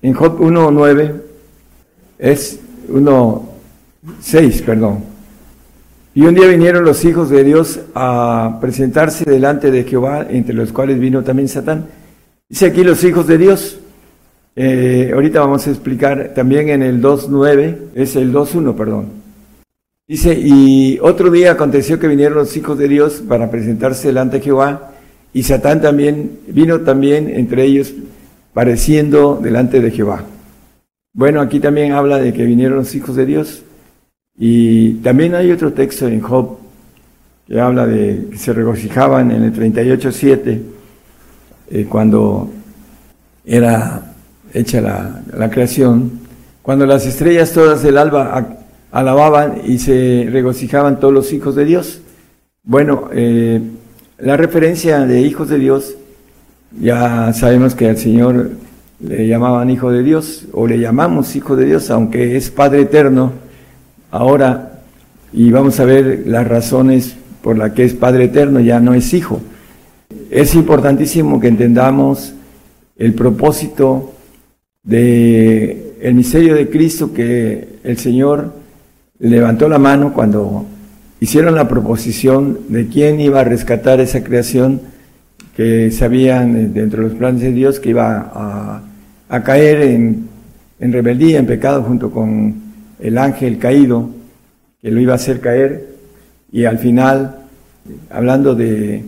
en Job 1.9, es 1.6, perdón. Y un día vinieron los hijos de Dios a presentarse delante de Jehová, entre los cuales vino también Satán. Dice aquí los hijos de Dios. Eh, ahorita vamos a explicar también en el 2.9, es el 2.1, perdón. Dice, y otro día aconteció que vinieron los hijos de Dios para presentarse delante de Jehová, y Satán también vino también entre ellos pareciendo delante de Jehová. Bueno, aquí también habla de que vinieron los hijos de Dios, y también hay otro texto en Job que habla de que se regocijaban en el 38.7, eh, cuando era hecha la, creación, cuando las estrellas todas del alba alababan y se regocijaban todos los hijos de Dios. Bueno, eh, la referencia de hijos de Dios, ya sabemos que al Señor le llamaban hijo de Dios o le llamamos hijo de Dios, aunque es Padre eterno ahora, y vamos a ver las razones por las que es Padre eterno, ya no es hijo. Es importantísimo que entendamos el propósito de el misterio de Cristo que el Señor levantó la mano cuando hicieron la proposición de quién iba a rescatar esa creación que sabían dentro de los planes de Dios que iba a, caer en, en, rebeldía, en pecado junto con el ángel caído que lo iba a hacer caer. Y al final, hablando de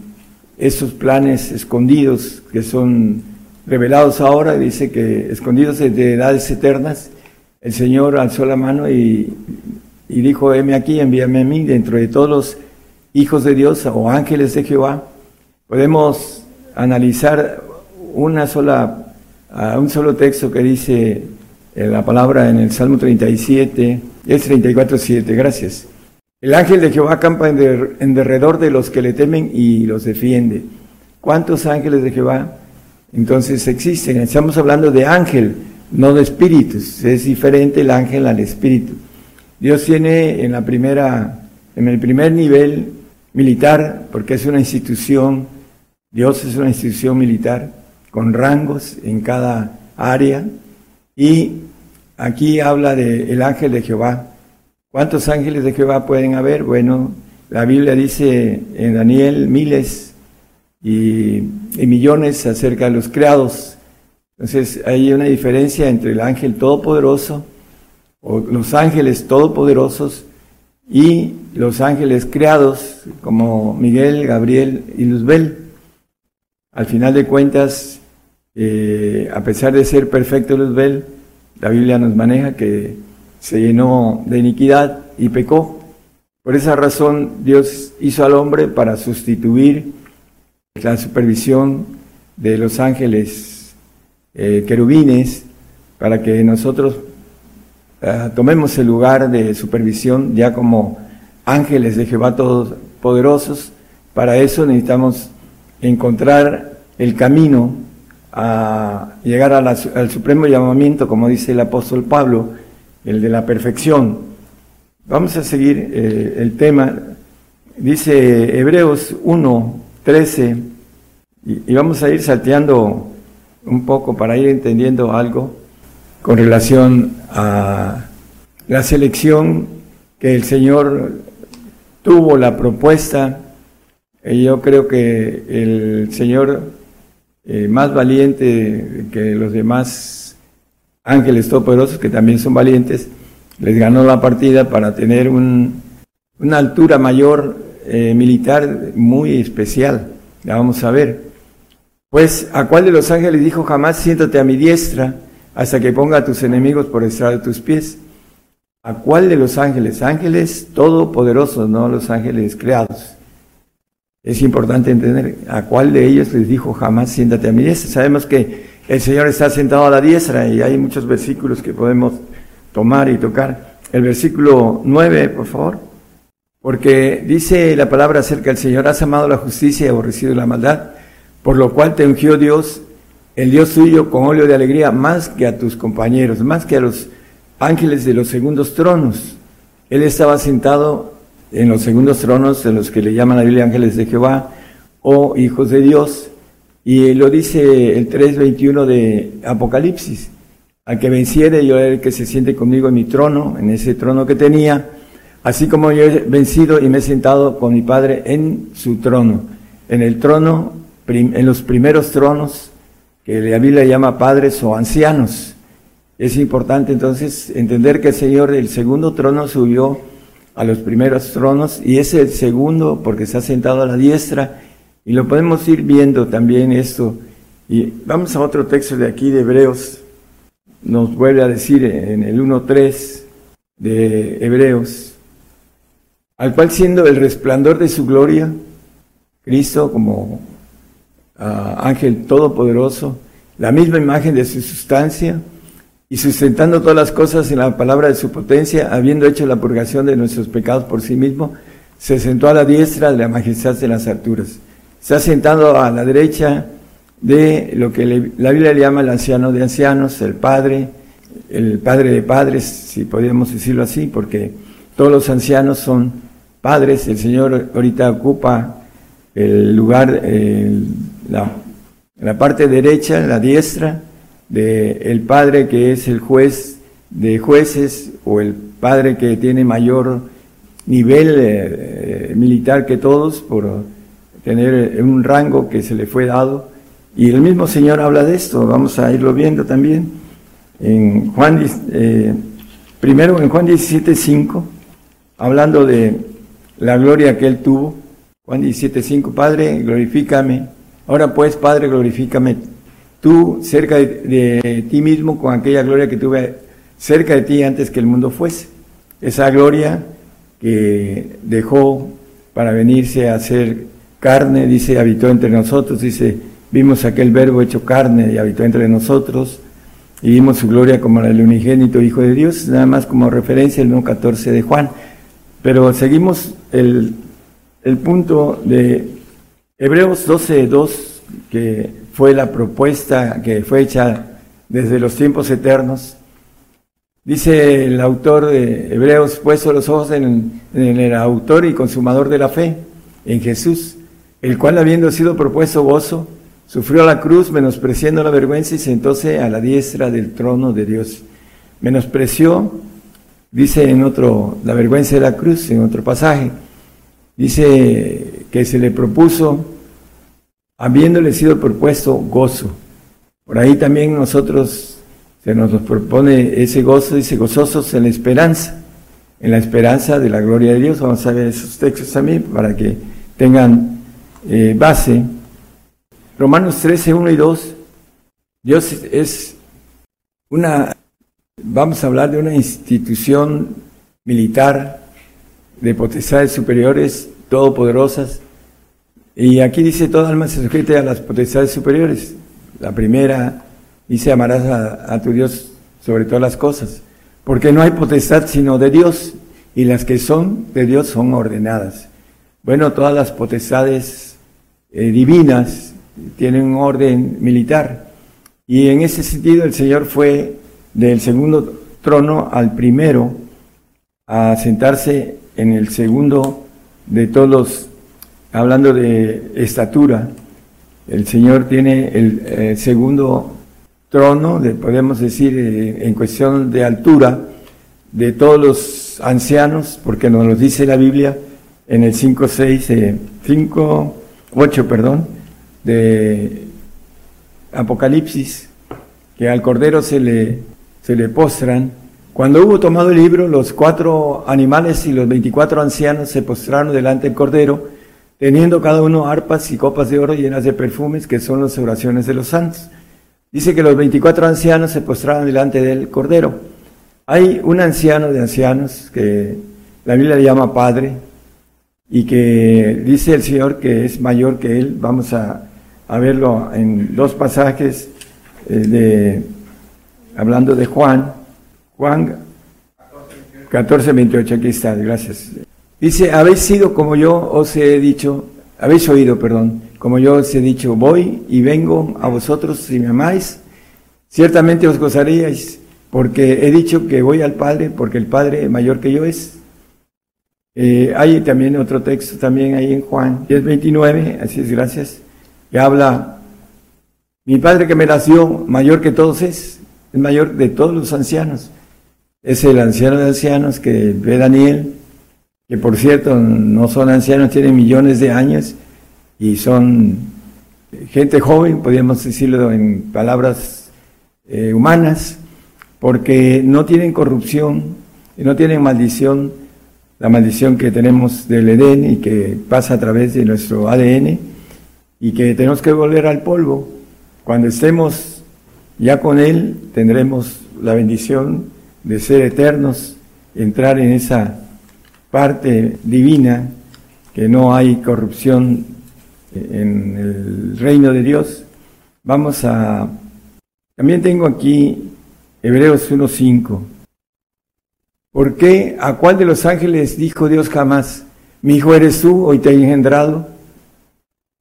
esos planes escondidos que son revelados ahora, dice que escondidos de edades eternas, el Señor alzó la mano y, dijo, heme aquí, envíame a mí, dentro de todos los hijos de Dios o ángeles de Jehová, podemos analizar una sola, un solo texto que dice eh, la palabra en el Salmo 37, es 34.7, gracias. El ángel de Jehová acampa en derredor de los que le temen y los defiende. ¿Cuántos ángeles de Jehová entonces existen. Estamos hablando de ángel, no de espíritus. Es diferente el ángel al espíritu. Dios tiene en la primera, en el primer nivel militar, porque es una institución, Dios es una institución militar con rangos en cada área. Y aquí habla del el ángel de Jehová. ¿Cuántos ángeles de Jehová pueden haber? Bueno, la Biblia dice en Daniel miles y, millones acerca de los creados. Entonces hay una diferencia entre el ángel todopoderoso los ángeles todopoderosos y los ángeles creados como Miguel, Gabriel y Luzbel. Al final de cuentas, eh, a pesar de ser perfecto Luzbel, la Biblia nos maneja que se llenó de iniquidad y pecó. Por esa razón Dios hizo al hombre para sustituir la supervisión de los ángeles eh, querubines para que nosotros eh, tomemos el lugar de supervisión ya como ángeles de Jehová todos poderosos. Para eso necesitamos encontrar el camino a llegar al supremo llamamiento, como dice el apóstol Pablo, el de la perfección. Vamos a seguir eh, el tema. Dice Hebreos 1, 13, y, vamos a ir salteando un poco para ir entendiendo algo con relación a la selección que el Señor tuvo, la propuesta. Y yo creo que el Señor, eh, más valiente que los demás ángeles todopoderosos, que también son valientes, les ganó la partida para tener un, una altura mayor eh, militar muy especial. La vamos a ver. Pues, ¿a cuál de los ángeles dijo jamás siéntate a mi diestra hasta que ponga a tus enemigos por estrado de tus pies? ¿A cuál de los ángeles? Ángeles todopoderosos, no los ángeles creados. Es importante entender a cuál de ellos les dijo jamás siéntate a mi diestra. Sabemos que el Señor está sentado a la diestra y hay muchos versículos que podemos tomar y tocar. El versículo 9, por favor. Porque dice la palabra acerca del Señor, has amado la justicia y aborrecido la maldad por lo cual te ungió Dios, el Dios tuyo, con óleo de alegría, más que a tus compañeros, más que a los ángeles de los segundos tronos. Él estaba sentado en los segundos tronos, en los que le llaman la Biblia ángeles de Jehová o hijos de Dios, y lo dice el 3.21 de Apocalipsis. Al que venciere, yo el que se siente conmigo en mi trono, en ese trono que tenía, así como yo he vencido y me he sentado con mi Padre en su trono. En el trono en los primeros tronos que la Biblia llama padres o ancianos. Es importante entonces entender que el Señor del segundo trono subió a los primeros tronos y es el segundo porque ha sentado a la diestra y lo podemos ir viendo también esto. Y vamos a otro texto de aquí de Hebreos. Nos vuelve a decir en el 1.3 de Hebreos, al cual siendo el resplandor de su gloria, Cristo como ángel todopoderoso, la misma imagen de su sustancia, y sustentando todas las cosas en la palabra de su potencia, habiendo hecho la purgación de nuestros pecados por sí mismo, se sentó a la diestra de la majestad de las alturas. Se ha sentado a la derecha de lo que la Biblia le llama el anciano de ancianos, el padre, el padre de padres, si podríamos decirlo así, porque todos los ancianos son padres. El Señor ahorita ocupa el lugar, la, la, parte derecha, la diestra, del el padre que es el juez de jueces o el padre que tiene mayor nivel eh, militar que todos por tener un rango que se le fue dado. Y el mismo Señor habla de esto, vamos a irlo viendo también. En Juan, eh, primero en Juan 17.5, hablando de la gloria que Él tuvo. Juan 17.5, Padre, glorifícame. Ahora pues, Padre, glorifícame tú cerca de, ti mismo con aquella gloria que tuve cerca de ti antes que el mundo fuese. Esa gloria que dejó para venirse a ser carne, dice, habitó entre nosotros, dice, vimos aquel verbo hecho carne y habitó entre nosotros, y vimos su gloria como el unigénito Hijo de Dios, nada más como referencia el 1.14 de Juan. Pero seguimos el, el punto de Hebreos 12.2, que fue la propuesta que fue hecha desde los tiempos eternos. Dice el autor de Hebreos, puesto los ojos en, el autor y consumador de la fe, en Jesús, el cual habiendo sido propuesto gozo, sufrió la cruz, menospreciando la vergüenza y sentóse a la diestra del trono de Dios. Menospreció, dice en otro, la vergüenza de la cruz, en otro pasaje, dice que se le propuso habiéndole sido propuesto gozo. Por ahí también nosotros se nos propone ese gozo, dice gozosos en la esperanza, en la esperanza de la gloria de Dios. Vamos a ver esos textos también para que tengan eh, base. Romanos 13, 1 y 2. Dios es una, vamos a hablar de una institución militar de potestades superiores, todopoderosas, y aquí dice, toda alma se sujete a las potestades superiores. La primera dice, amarás a, tu Dios sobre todas las cosas, porque no hay potestad sino de Dios, y las que son de Dios son ordenadas. Bueno, todas las potestades eh, divinas tienen orden militar, y en ese sentido el Señor fue del segundo trono al primero a sentarse en el segundo de todos los hablando de estatura, el Señor tiene el eh, segundo trono, podemos decir, eh, en cuestión de altura, de todos los ancianos, porque nos lo dice la Biblia en el 5, 6, 5, 8, perdón, de Apocalipsis, que al Cordero se le, se le postran. Cuando hubo tomado el libro, los cuatro animales y los veinticuatro ancianos se postraron delante del Cordero, teniendo cada uno arpas y copas de oro llenas de perfumes, que son las oraciones de los santos. Dice que los 24 ancianos se postraron delante del Cordero. Hay un anciano de ancianos que la Biblia le llama Padre y que dice el Señor que es mayor que él. Vamos a, verlo en dos pasajes eh, de, hablando de Juan. Juan 14, 28, aquí está, gracias. Dice, habéis sido como yo os he dicho, habéis oído, perdón, como yo os he dicho, voy y vengo a vosotros si me amáis, ciertamente os gozaríais, porque he dicho que voy al Padre, porque el Padre mayor que yo es. Eh, hay también otro texto, también ahí en Juan 10.29, así es, gracias, que habla, mi Padre que me nació, mayor que todos es, es mayor de todos los ancianos. Es el anciano de ancianos que ve Daniel, que por cierto no son ancianos, tienen millones de años y son gente joven, podríamos decirlo en palabras eh, humanas, porque no tienen corrupción no tienen maldición, la maldición que tenemos del Edén y que pasa a través de nuestro ADN y que tenemos que volver al polvo. Cuando estemos ya con Él, tendremos la bendición de ser eternos, entrar en esa parte divina, que no hay corrupción en el reino de Dios. Vamos a... También tengo aquí Hebreos 1.5. ¿Por qué? ¿A cuál de los ángeles dijo Dios jamás, mi hijo eres tú, hoy te he engendrado?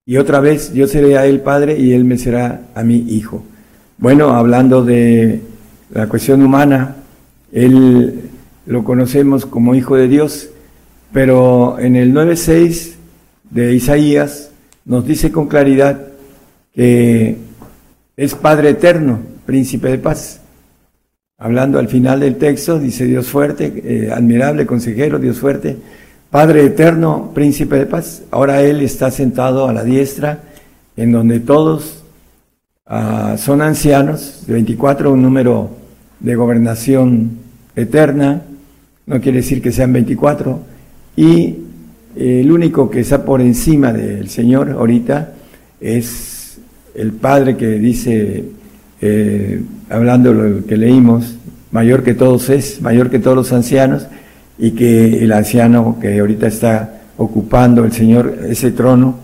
Y otra vez, yo seré a él padre y él me será a mi hijo. Bueno, hablando de la cuestión humana, él lo conocemos como hijo de Dios, pero en el 9.6 de Isaías nos dice con claridad que es Padre eterno, príncipe de paz. Hablando al final del texto, dice Dios fuerte, eh, admirable consejero, Dios fuerte, Padre eterno, príncipe de paz. Ahora Él está sentado a la diestra, en donde todos ah, son ancianos, 24, un número de gobernación eterna, no quiere decir que sean 24, y el único que está por encima del Señor ahorita es el Padre que dice, eh, hablando lo que leímos, mayor que todos es, mayor que todos los ancianos, y que el anciano que ahorita está ocupando el Señor ese trono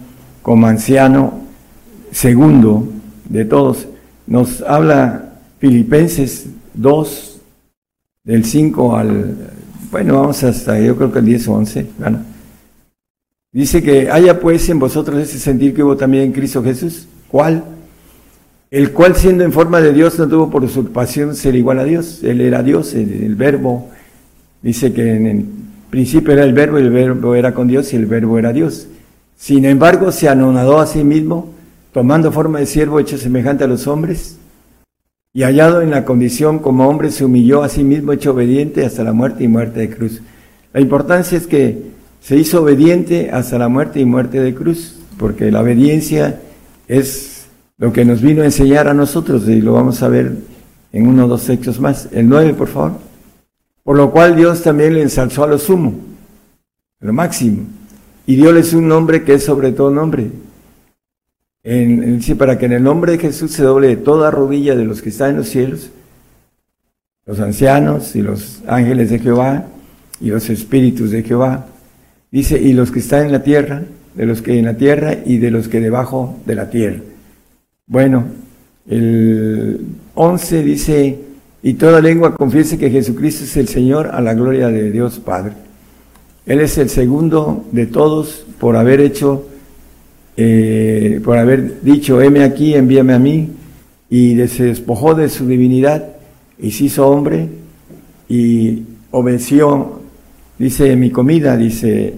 como anciano segundo de todos, nos habla Filipenses 2, del 5 al, bueno, vamos hasta yo creo que el 10 o 11, bueno, Dice que haya pues en vosotros ese sentir que hubo también en Cristo Jesús. ¿Cuál? El cual siendo en forma de Dios no tuvo por usurpación ser igual a Dios. Él era Dios, el, verbo. Dice que en el principio era el verbo el verbo era con Dios y el verbo era Dios. Sin embargo, se anonadó a sí mismo, tomando forma de siervo hecho semejante a los hombres, y hallado en la condición como hombre, se humilló a sí mismo, hecho obediente hasta la muerte y muerte de cruz. La importancia es que se hizo obediente hasta la muerte y muerte de cruz, porque la obediencia es lo que nos vino a enseñar a nosotros y lo vamos a ver en uno o dos textos más. El 9, por favor. Por lo cual Dios también le ensalzó a lo sumo, lo máximo, y dióles un nombre que es sobre todo nombre. Para que en el nombre de Jesús se doble toda rodilla de los que están en los cielos, los ancianos y los ángeles de Jehová y los espíritus de Jehová Dice, y los que están en la tierra, de los que en la tierra y de los que debajo de la tierra. Bueno, el 11 dice, y toda lengua confiese que Jesucristo es el Señor a la gloria de Dios Padre. Él es el segundo de todos por haber hecho, eh, por haber dicho, heme aquí, envíame a mí, y se despojó de su divinidad y se hizo hombre y obedeció Dice mi comida, dice,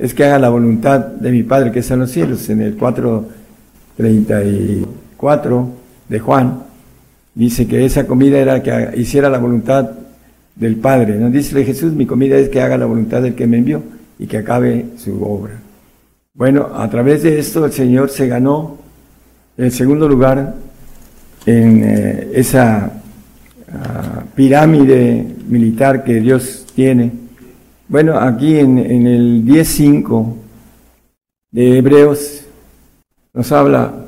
es que haga la voluntad de mi Padre que está en los cielos, en el 4.34 de Juan, dice que esa comida era que hiciera la voluntad del Padre. ¿no? Dice Jesús, mi comida es que haga la voluntad del que me envió y que acabe su obra. Bueno, a través de esto el Señor se ganó el segundo lugar en eh, esa ah, pirámide militar que Dios tiene bueno, aquí en, el 10.5 de Hebreos nos habla,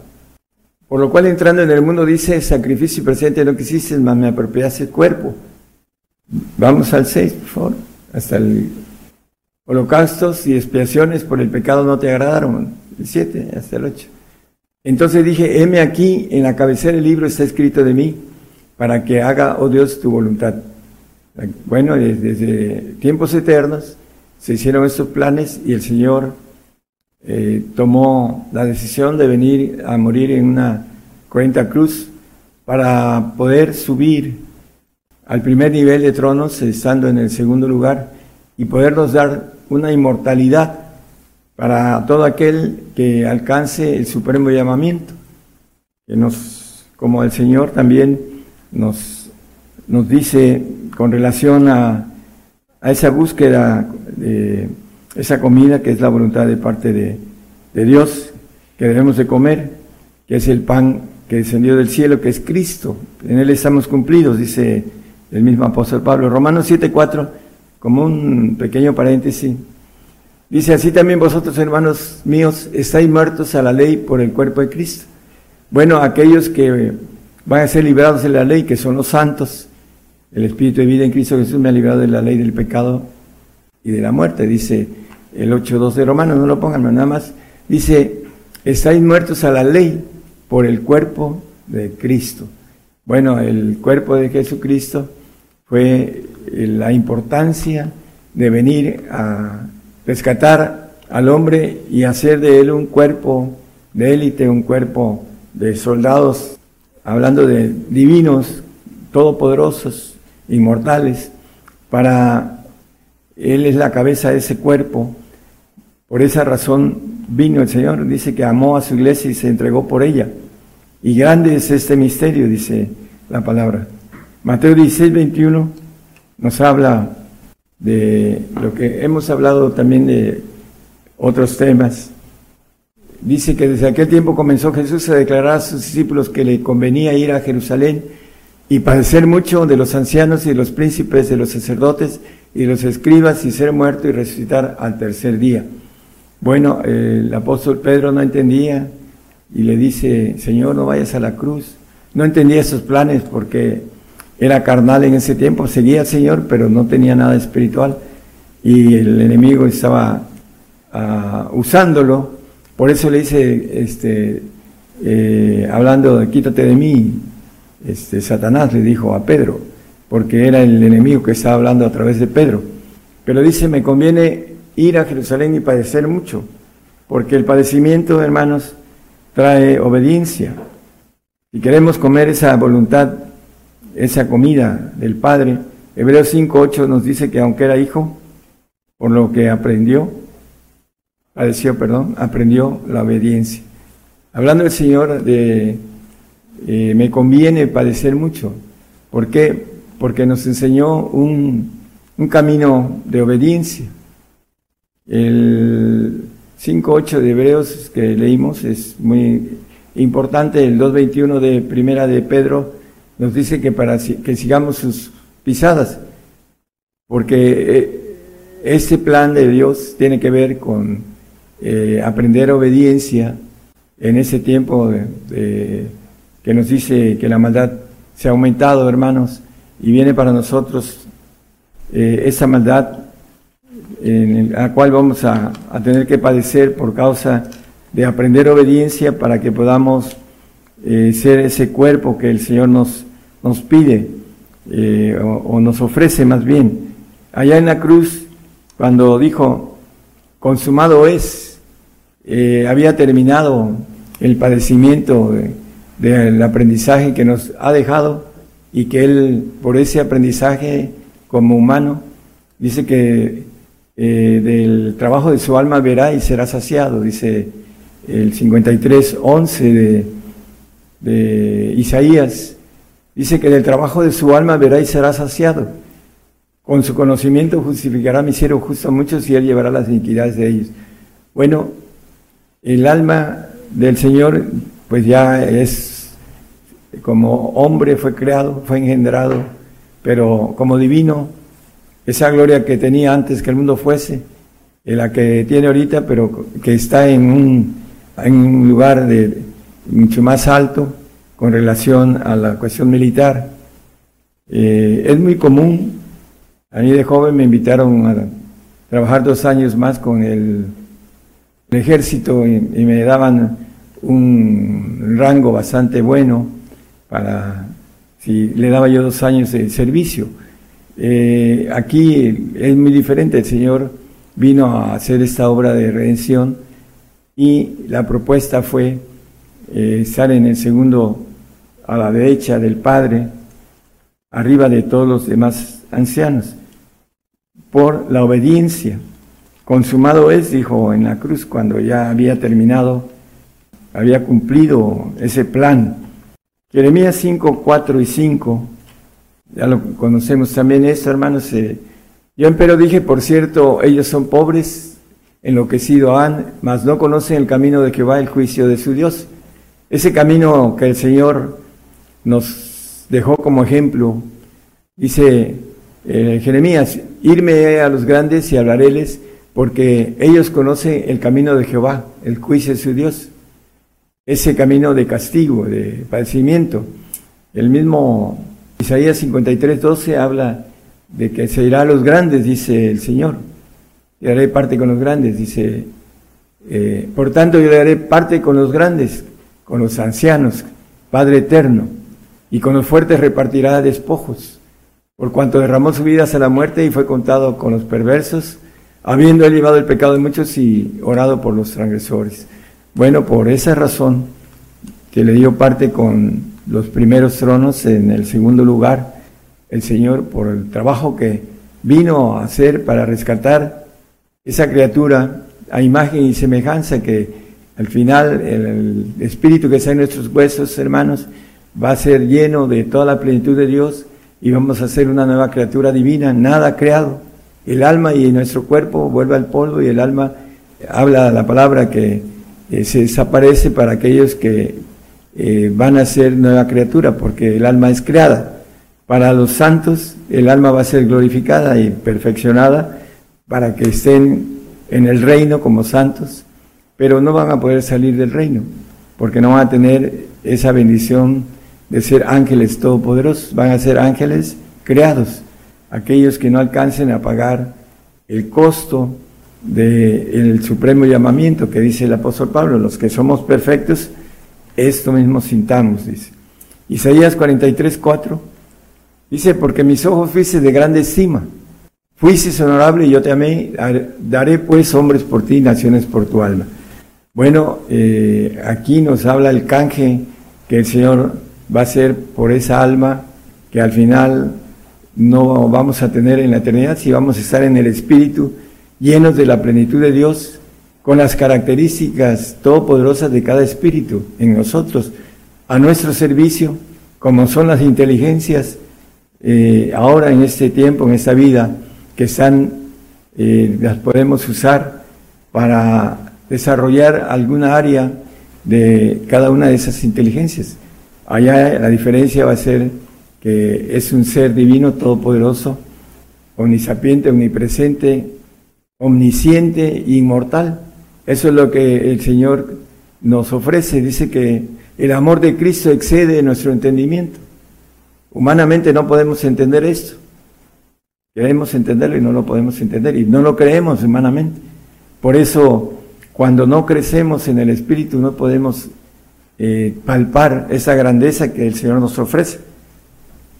por lo cual entrando en el mundo dice, sacrificio presente no quisiste, más me apropiaste el cuerpo. Vamos al 6, por favor, hasta el holocaustos y expiaciones por el pecado no te agradaron, el 7 hasta el 8. Entonces dije, heme aquí, en la cabecera del libro está escrito de mí, para que haga, oh Dios, tu voluntad. Bueno, desde, tiempos eternos se hicieron estos planes y el Señor eh, tomó la decisión de venir a morir en una cuenta cruz para poder subir al primer nivel de tronos, estando en el segundo lugar, y podernos dar una inmortalidad para todo aquel que alcance el supremo llamamiento, que nos, como el Señor también nos, nos dice con relación a, esa búsqueda de esa comida que es la voluntad de parte de, Dios que debemos de comer. que es el pan que descendió del cielo, que es Cristo. En Él estamos cumplidos, dice el mismo apóstol Pablo. Romanos 7:4, como un pequeño paréntesis, dice así también vosotros, hermanos míos, estáis muertos a la ley por el cuerpo de Cristo. Bueno, aquellos que van a ser librados de la ley, que son los santos, el Espíritu de vida en Cristo Jesús me ha librado de la ley del pecado y de la muerte, dice el 8.2 de Romanos, no lo pongan, nada más. Dice, estáis muertos a la ley por el cuerpo de Cristo. Bueno, el cuerpo de Jesucristo fue la importancia de venir a rescatar al hombre y hacer de él un cuerpo de élite, un cuerpo de soldados, hablando de divinos, todopoderosos, inmortales, para Él es la cabeza de ese cuerpo. Por esa razón vino el Señor, dice que amó a su iglesia y se entregó por ella. Y grande es este misterio, dice la palabra. Mateo 16, 21 nos habla de lo que hemos hablado también de otros temas. Dice que desde aquel tiempo comenzó Jesús a declarar a sus discípulos que le convenía ir a Jerusalén y padecer mucho de los ancianos y de los príncipes, de los sacerdotes y de los escribas y ser muerto y resucitar al tercer día. Bueno, el apóstol Pedro no entendía y le dice, Señor, no vayas a la cruz. No entendía esos planes porque era carnal en ese tiempo, seguía al Señor, pero no tenía nada espiritual y el enemigo estaba uh, usándolo. Por eso le dice, este, eh, hablando de quítate de mí, este, Satanás le dijo a Pedro, porque era el enemigo que estaba hablando a través de Pedro. Pero dice, me conviene ir a Jerusalén y padecer mucho, porque el padecimiento, hermanos, trae obediencia. Si queremos comer esa voluntad, esa comida del Padre, Hebreos 5.8 nos dice que aunque era hijo, por lo que aprendió, padeció, perdón, aprendió la obediencia. Hablando el Señor de eh, me conviene padecer mucho. ¿Por qué? Porque nos enseñó un, un camino de obediencia. El 5.8 de Hebreos que leímos es muy importante. El 2.21 de Primera de Pedro nos dice que para que sigamos sus pisadas, porque eh, este plan de Dios tiene que ver con eh, aprender obediencia en ese tiempo que nos dice que la maldad se ha aumentado, hermanos, y viene para nosotros eh, esa maldad en la cual vamos a, tener que padecer por causa de aprender obediencia para que podamos ser ese cuerpo que el Señor nos, nos pide eh, o, nos ofrece más bien. Allá en la cruz, cuando dijo, consumado es, había terminado el padecimiento del aprendizaje que nos ha dejado y que Él, por ese aprendizaje como humano, dice que eh, del trabajo de su alma verá y será saciado, dice el 53, 11 de, de Isaías, dice que del trabajo de su alma verá y será saciado. Con su conocimiento justificará mi cielo justo a muchos y él llevará las iniquidades de ellos. Bueno, el alma del Señor pues ya es como hombre fue creado, fue engendrado, pero como divino, esa gloria que tenía antes que el mundo fuese, la que tiene ahorita, pero que está en un, en un lugar de, mucho más alto con relación a la cuestión militar. Eh, es muy común, a mí de joven me invitaron a trabajar dos años más con el, ejército y me daban un rango bastante bueno para si le daba yo dos años de servicio. Eh, aquí es muy diferente, el Señor vino a hacer esta obra de redención y la propuesta fue eh, estar en el segundo a la derecha del Padre, arriba de todos los demás ancianos, por la obediencia. Consumado es, dijo en la cruz, cuando ya había terminado había cumplido ese plan. Jeremías 5, 4 y 5, ya lo conocemos también esto, hermanos. Eh, yo pero dije, por cierto, ellos son pobres, enloquecido han, mas no conocen el camino de va el juicio de su Dios. Ese camino que el Señor nos dejó como ejemplo, dice eh, Jeremías, irme a los grandes y hablaréles, porque ellos conocen el camino de Jehová, el juicio de su Dios, ese camino de castigo, de padecimiento. El mismo Isaías 53, 12 habla de que se irá a los grandes, dice el Señor. Y haré parte con los grandes, dice. Eh, por tanto, yo le haré parte con los grandes, con los ancianos, Padre eterno, y con los fuertes repartirá despojos, por cuanto derramó su vida hasta la muerte y fue contado con los perversos, habiendo él llevado el pecado de muchos y orado por los transgresores. Bueno, por esa razón que le dio parte con los primeros tronos en el segundo lugar, el Señor, por el trabajo que vino a hacer para rescatar esa criatura a imagen y semejanza que al final el, espíritu que está en nuestros huesos, hermanos, va a ser lleno de toda la plenitud de Dios y vamos a ser una nueva criatura divina, nada creado. El alma y nuestro cuerpo vuelve al polvo y el alma habla la palabra que eh, se desaparece para aquellos que eh, van a ser nueva criatura, porque el alma es creada. Para los santos el alma va a ser glorificada y perfeccionada para que estén en el reino como santos, pero no van a poder salir del reino, porque no van a tener esa bendición de ser ángeles todopoderosos, van a ser ángeles creados, aquellos que no alcancen a pagar el costo del supremo llamamiento que dice el apóstol Pablo, los que somos perfectos, esto mismo sintamos, dice. Isaías 43, 4, dice, porque mis ojos fuiste de grande estima, fuiste honorable y yo te amé, daré pues hombres por ti, naciones por tu alma. Bueno, eh, aquí nos habla el canje que el Señor va a hacer por esa alma que al final no vamos a tener en la eternidad, si vamos a estar en el Espíritu, llenos de la plenitud de Dios, con las características todopoderosas de cada espíritu en nosotros, a nuestro servicio, como son las inteligencias eh, ahora en este tiempo, en esta vida, que eh, las podemos usar para desarrollar alguna área de cada una de esas inteligencias. Allá la diferencia va a ser que es un ser divino todopoderoso, omnisapiente, omnipresente, omnisciente inmortal. Eso es lo que el Señor nos ofrece. Dice que el amor de Cristo excede nuestro entendimiento. Humanamente no podemos entender esto. Queremos entenderlo y no lo podemos entender y no lo creemos humanamente. Por eso cuando no crecemos en el Espíritu no podemos eh, palpar esa grandeza que el Señor nos ofrece,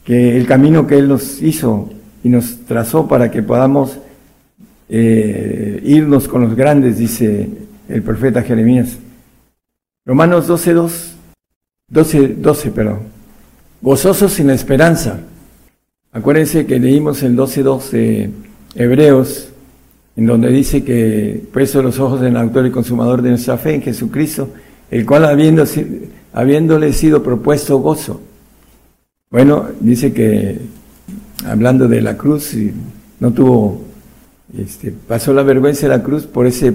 que el camino que Él nos hizo y nos trazó para que podamos eh, irnos con los grandes, dice el profeta Jeremías. Romanos 12, 2, 12, 12, perdón. Gozosos la esperanza. Acuérdense que leímos el 12, 12 Hebreos, en donde dice que puesto los ojos en el autor y consumador de nuestra fe, en Jesucristo, el cual habiendo, habiéndole sido propuesto gozo. Bueno, dice que hablando de la cruz, no tuvo, este, pasó la vergüenza de la cruz por ese,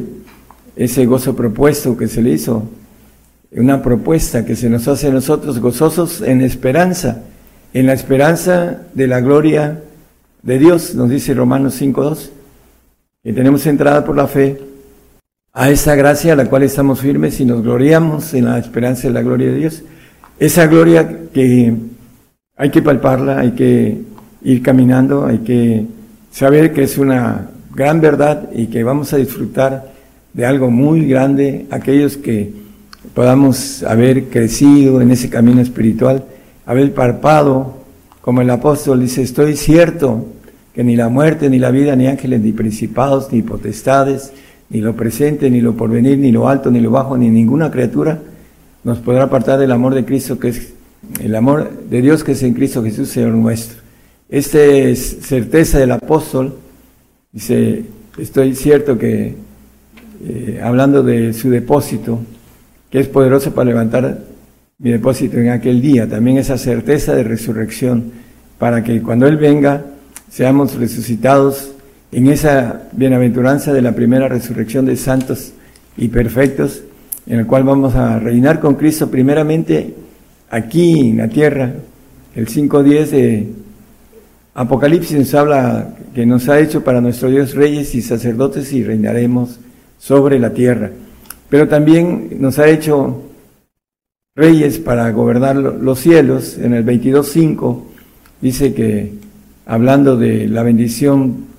ese gozo propuesto que se le hizo, una propuesta que se nos hace a nosotros gozosos en esperanza, en la esperanza de la gloria de Dios, nos dice Romanos 5.2 que tenemos entrada por la fe a esa gracia a la cual estamos firmes y nos gloriamos en la esperanza de la gloria de Dios. Esa gloria que hay que palparla, hay que ir caminando, hay que saber que es una gran verdad y que vamos a disfrutar de algo muy grande, aquellos que podamos haber crecido en ese camino espiritual, haber palpado, como el apóstol dice, estoy cierto que ni la muerte, ni la vida, ni ángeles, ni principados, ni potestades, ni lo presente, ni lo porvenir, ni lo alto, ni lo bajo, ni ninguna criatura nos podrá apartar del amor de Cristo, que es el amor de Dios que es en Cristo Jesús, Señor nuestro. Esta es certeza del apóstol. Dice, estoy cierto que, eh, hablando de su depósito, que es poderoso para levantar mi depósito en aquel día, también esa certeza de resurrección, para que cuando Él venga, seamos resucitados en esa bienaventuranza de la primera resurrección de santos y perfectos en el cual vamos a reinar con Cristo primeramente aquí en la tierra. El 5.10 de Apocalipsis nos habla que nos ha hecho para nuestro Dios reyes y sacerdotes y reinaremos sobre la tierra. Pero también nos ha hecho reyes para gobernar los cielos. En el 22.5 dice que, hablando de la bendición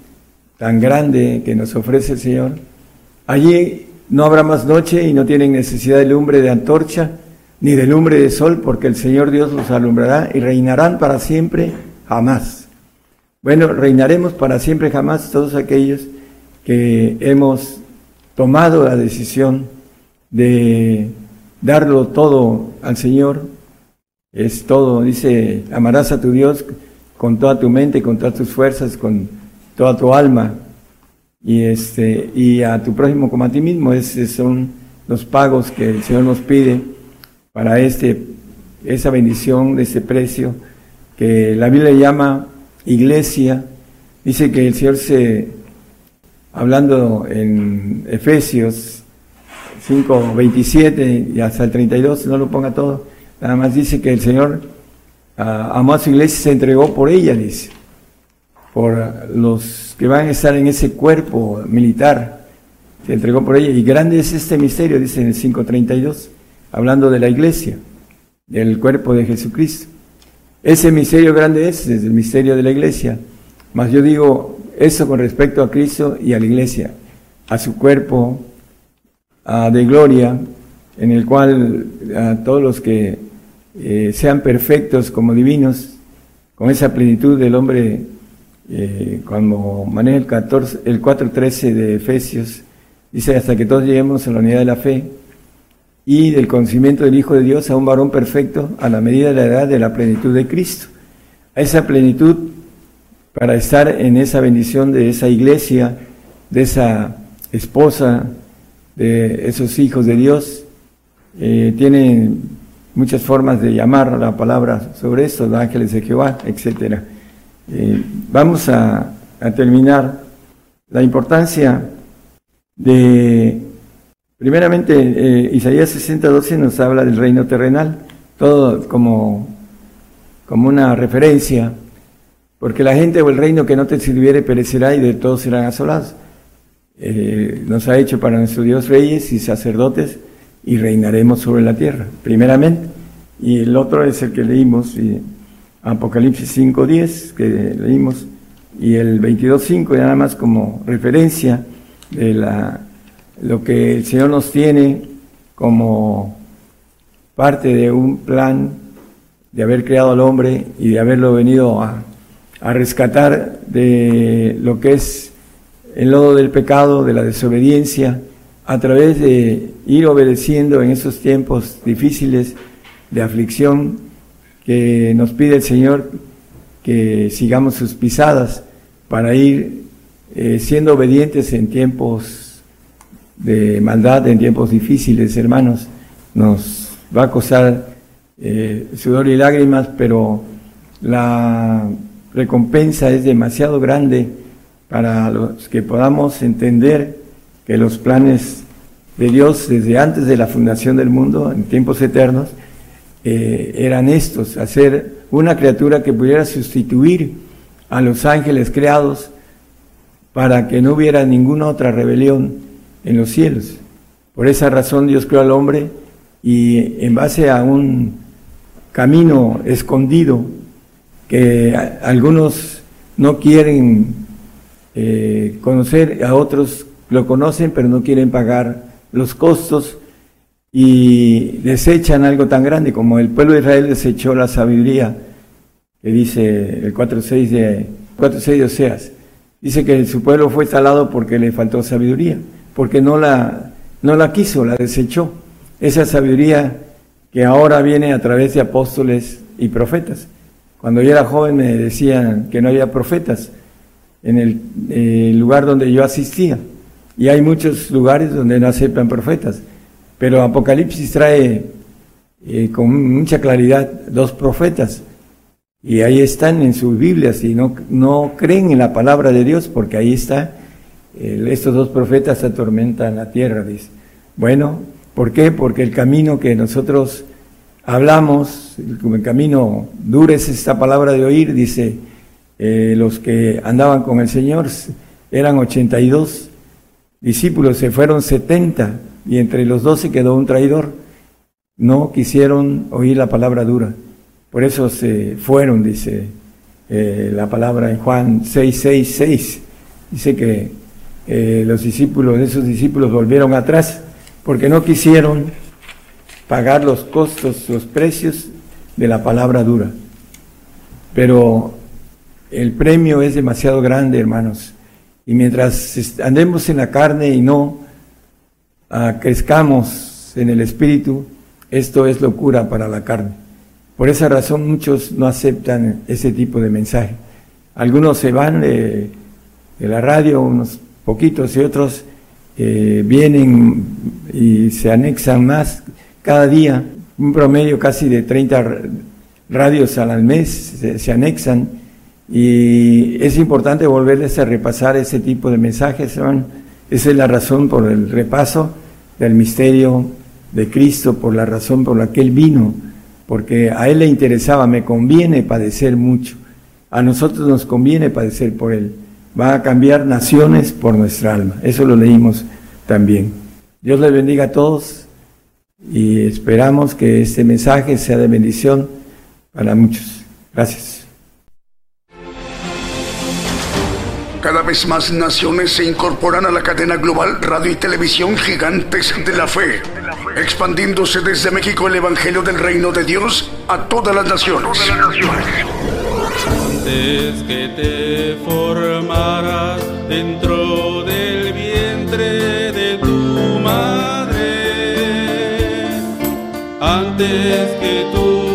tan grande que nos ofrece el Señor, allí no habrá más noche y no tienen necesidad de lumbre de antorcha ni de lumbre de sol, porque el Señor Dios los alumbrará y reinarán para siempre jamás. Bueno, reinaremos para siempre jamás todos aquellos que hemos tomado la decisión de darlo todo al Señor. Es todo, dice, amarás a tu Dios con toda tu mente, con todas tus fuerzas, con toda tu alma y este y a tu prójimo como a ti mismo. Esos son los pagos que el Señor nos pide para este esa bendición de ese precio que la Biblia llama iglesia. Dice que el Señor se hablando en Efesios 5, 27 y hasta el 32, no lo ponga todo, nada más dice que el Señor ah, amó a su iglesia y se entregó por ella, dice, por los que van a estar en ese cuerpo militar, se entregó por ella. Y grande es este misterio, dice en el 5.32, hablando de la iglesia, del cuerpo de Jesucristo. Ese misterio grande es, es el misterio de la iglesia. Mas yo digo eso con respecto a Cristo y a la iglesia, a su cuerpo de gloria, en el cual a todos los que eh, sean perfectos como divinos, con esa plenitud del hombre, eh, cuando maneja el, 14, el 4.13 de Efesios, dice hasta que todos lleguemos a la unidad de la fe y del conocimiento del Hijo de Dios a un varón perfecto a la medida de la edad de la plenitud de Cristo. A esa plenitud para estar en esa bendición de esa iglesia, de esa esposa, de esos hijos de Dios. Eh, tienen muchas formas de llamar la palabra sobre esto, los ángeles de Jehová, etc. Eh, vamos a, terminar la importancia de, primeramente, eh, Isaías 60, 12 nos habla del reino terrenal, todo como, como una referencia porque la gente o el reino que no te sirviere perecerá y de todos serán asolados. Eh, nos ha hecho para nuestro Dios reyes y sacerdotes y reinaremos sobre la tierra, primeramente. Y el otro es el que leímos, y Apocalipsis 5.10, que leímos, y el 22.5, nada más como referencia de la, lo que el Señor nos tiene como parte de un plan de haber creado al hombre y de haberlo venido a a rescatar de lo que es el lodo del pecado, de la desobediencia, a través de ir obedeciendo en esos tiempos difíciles de aflicción que nos pide el Señor que sigamos sus pisadas para ir eh, siendo obedientes en tiempos de maldad, en tiempos difíciles, hermanos. Nos va a costar eh, sudor y lágrimas, pero la recompensa es demasiado grande para los que podamos entender que los planes de Dios desde antes de la fundación del mundo, en tiempos eternos, eh, eran estos, hacer una criatura que pudiera sustituir a los ángeles creados para que no hubiera ninguna otra rebelión en los cielos. Por esa razón Dios creó al hombre y en base a un camino escondido que algunos no quieren eh, conocer, a otros lo conocen, pero no quieren pagar los costos y desechan algo tan grande como el pueblo de Israel desechó la sabiduría, que dice el 4.6 de, 4.6 de Oseas. Dice que su pueblo fue talado porque le faltó sabiduría, porque no la, no la quiso, la desechó. Esa sabiduría que ahora viene a través de apóstoles y profetas. Cuando yo era joven me decían que no había profetas en el, eh, lugar donde yo asistía. Y hay muchos lugares donde no aceptan profetas. Pero Apocalipsis trae eh, con mucha claridad dos profetas. Y ahí están en sus Biblias y no, no creen en la palabra de Dios porque ahí está, estos dos profetas atormentan la tierra, dice. Bueno, ¿Por qué? Porque el camino que nosotros hablamos, el camino duro es esta palabra de oír, dice, eh, los que andaban con el Señor eran 82 discípulos, se fueron 70 y entre los dos se quedó un traidor. No quisieron oír la palabra dura, por eso se fueron, dice eh, la palabra en Juan 6, 6, 6. Dice que eh, los discípulos, esos discípulos volvieron atrás porque no quisieron pagar los costos, los precios de la palabra dura. Pero el premio es demasiado grande, hermanos. Y mientras andemos en la carne y no crezcamos en el espíritu, esto es locura para la carne. Por esa razón muchos no aceptan ese tipo de mensaje. Algunos se van de, la radio, unos poquitos, y otros eh, vienen y se anexan más cada día, un promedio casi de 30 radios al mes se, anexan y es importante volverles a repasar ese tipo de mensajes. Esa es la razón por el repaso del misterio de Cristo, por la razón por la que Él vino, porque a Él le interesaba, me conviene padecer mucho, a nosotros nos conviene padecer por Él. Va a cambiar naciones por nuestra alma. Eso lo leímos también. Dios les bendiga a todos y esperamos que este mensaje sea de bendición para muchos. Gracias. Vez más naciones se incorporan a la cadena global radio y televisión gigantes de la fe, expandiéndose desde México el Evangelio del Reino de Dios a todas las naciones. Antes que te formaras dentro del vientre de tu madre, antes que tú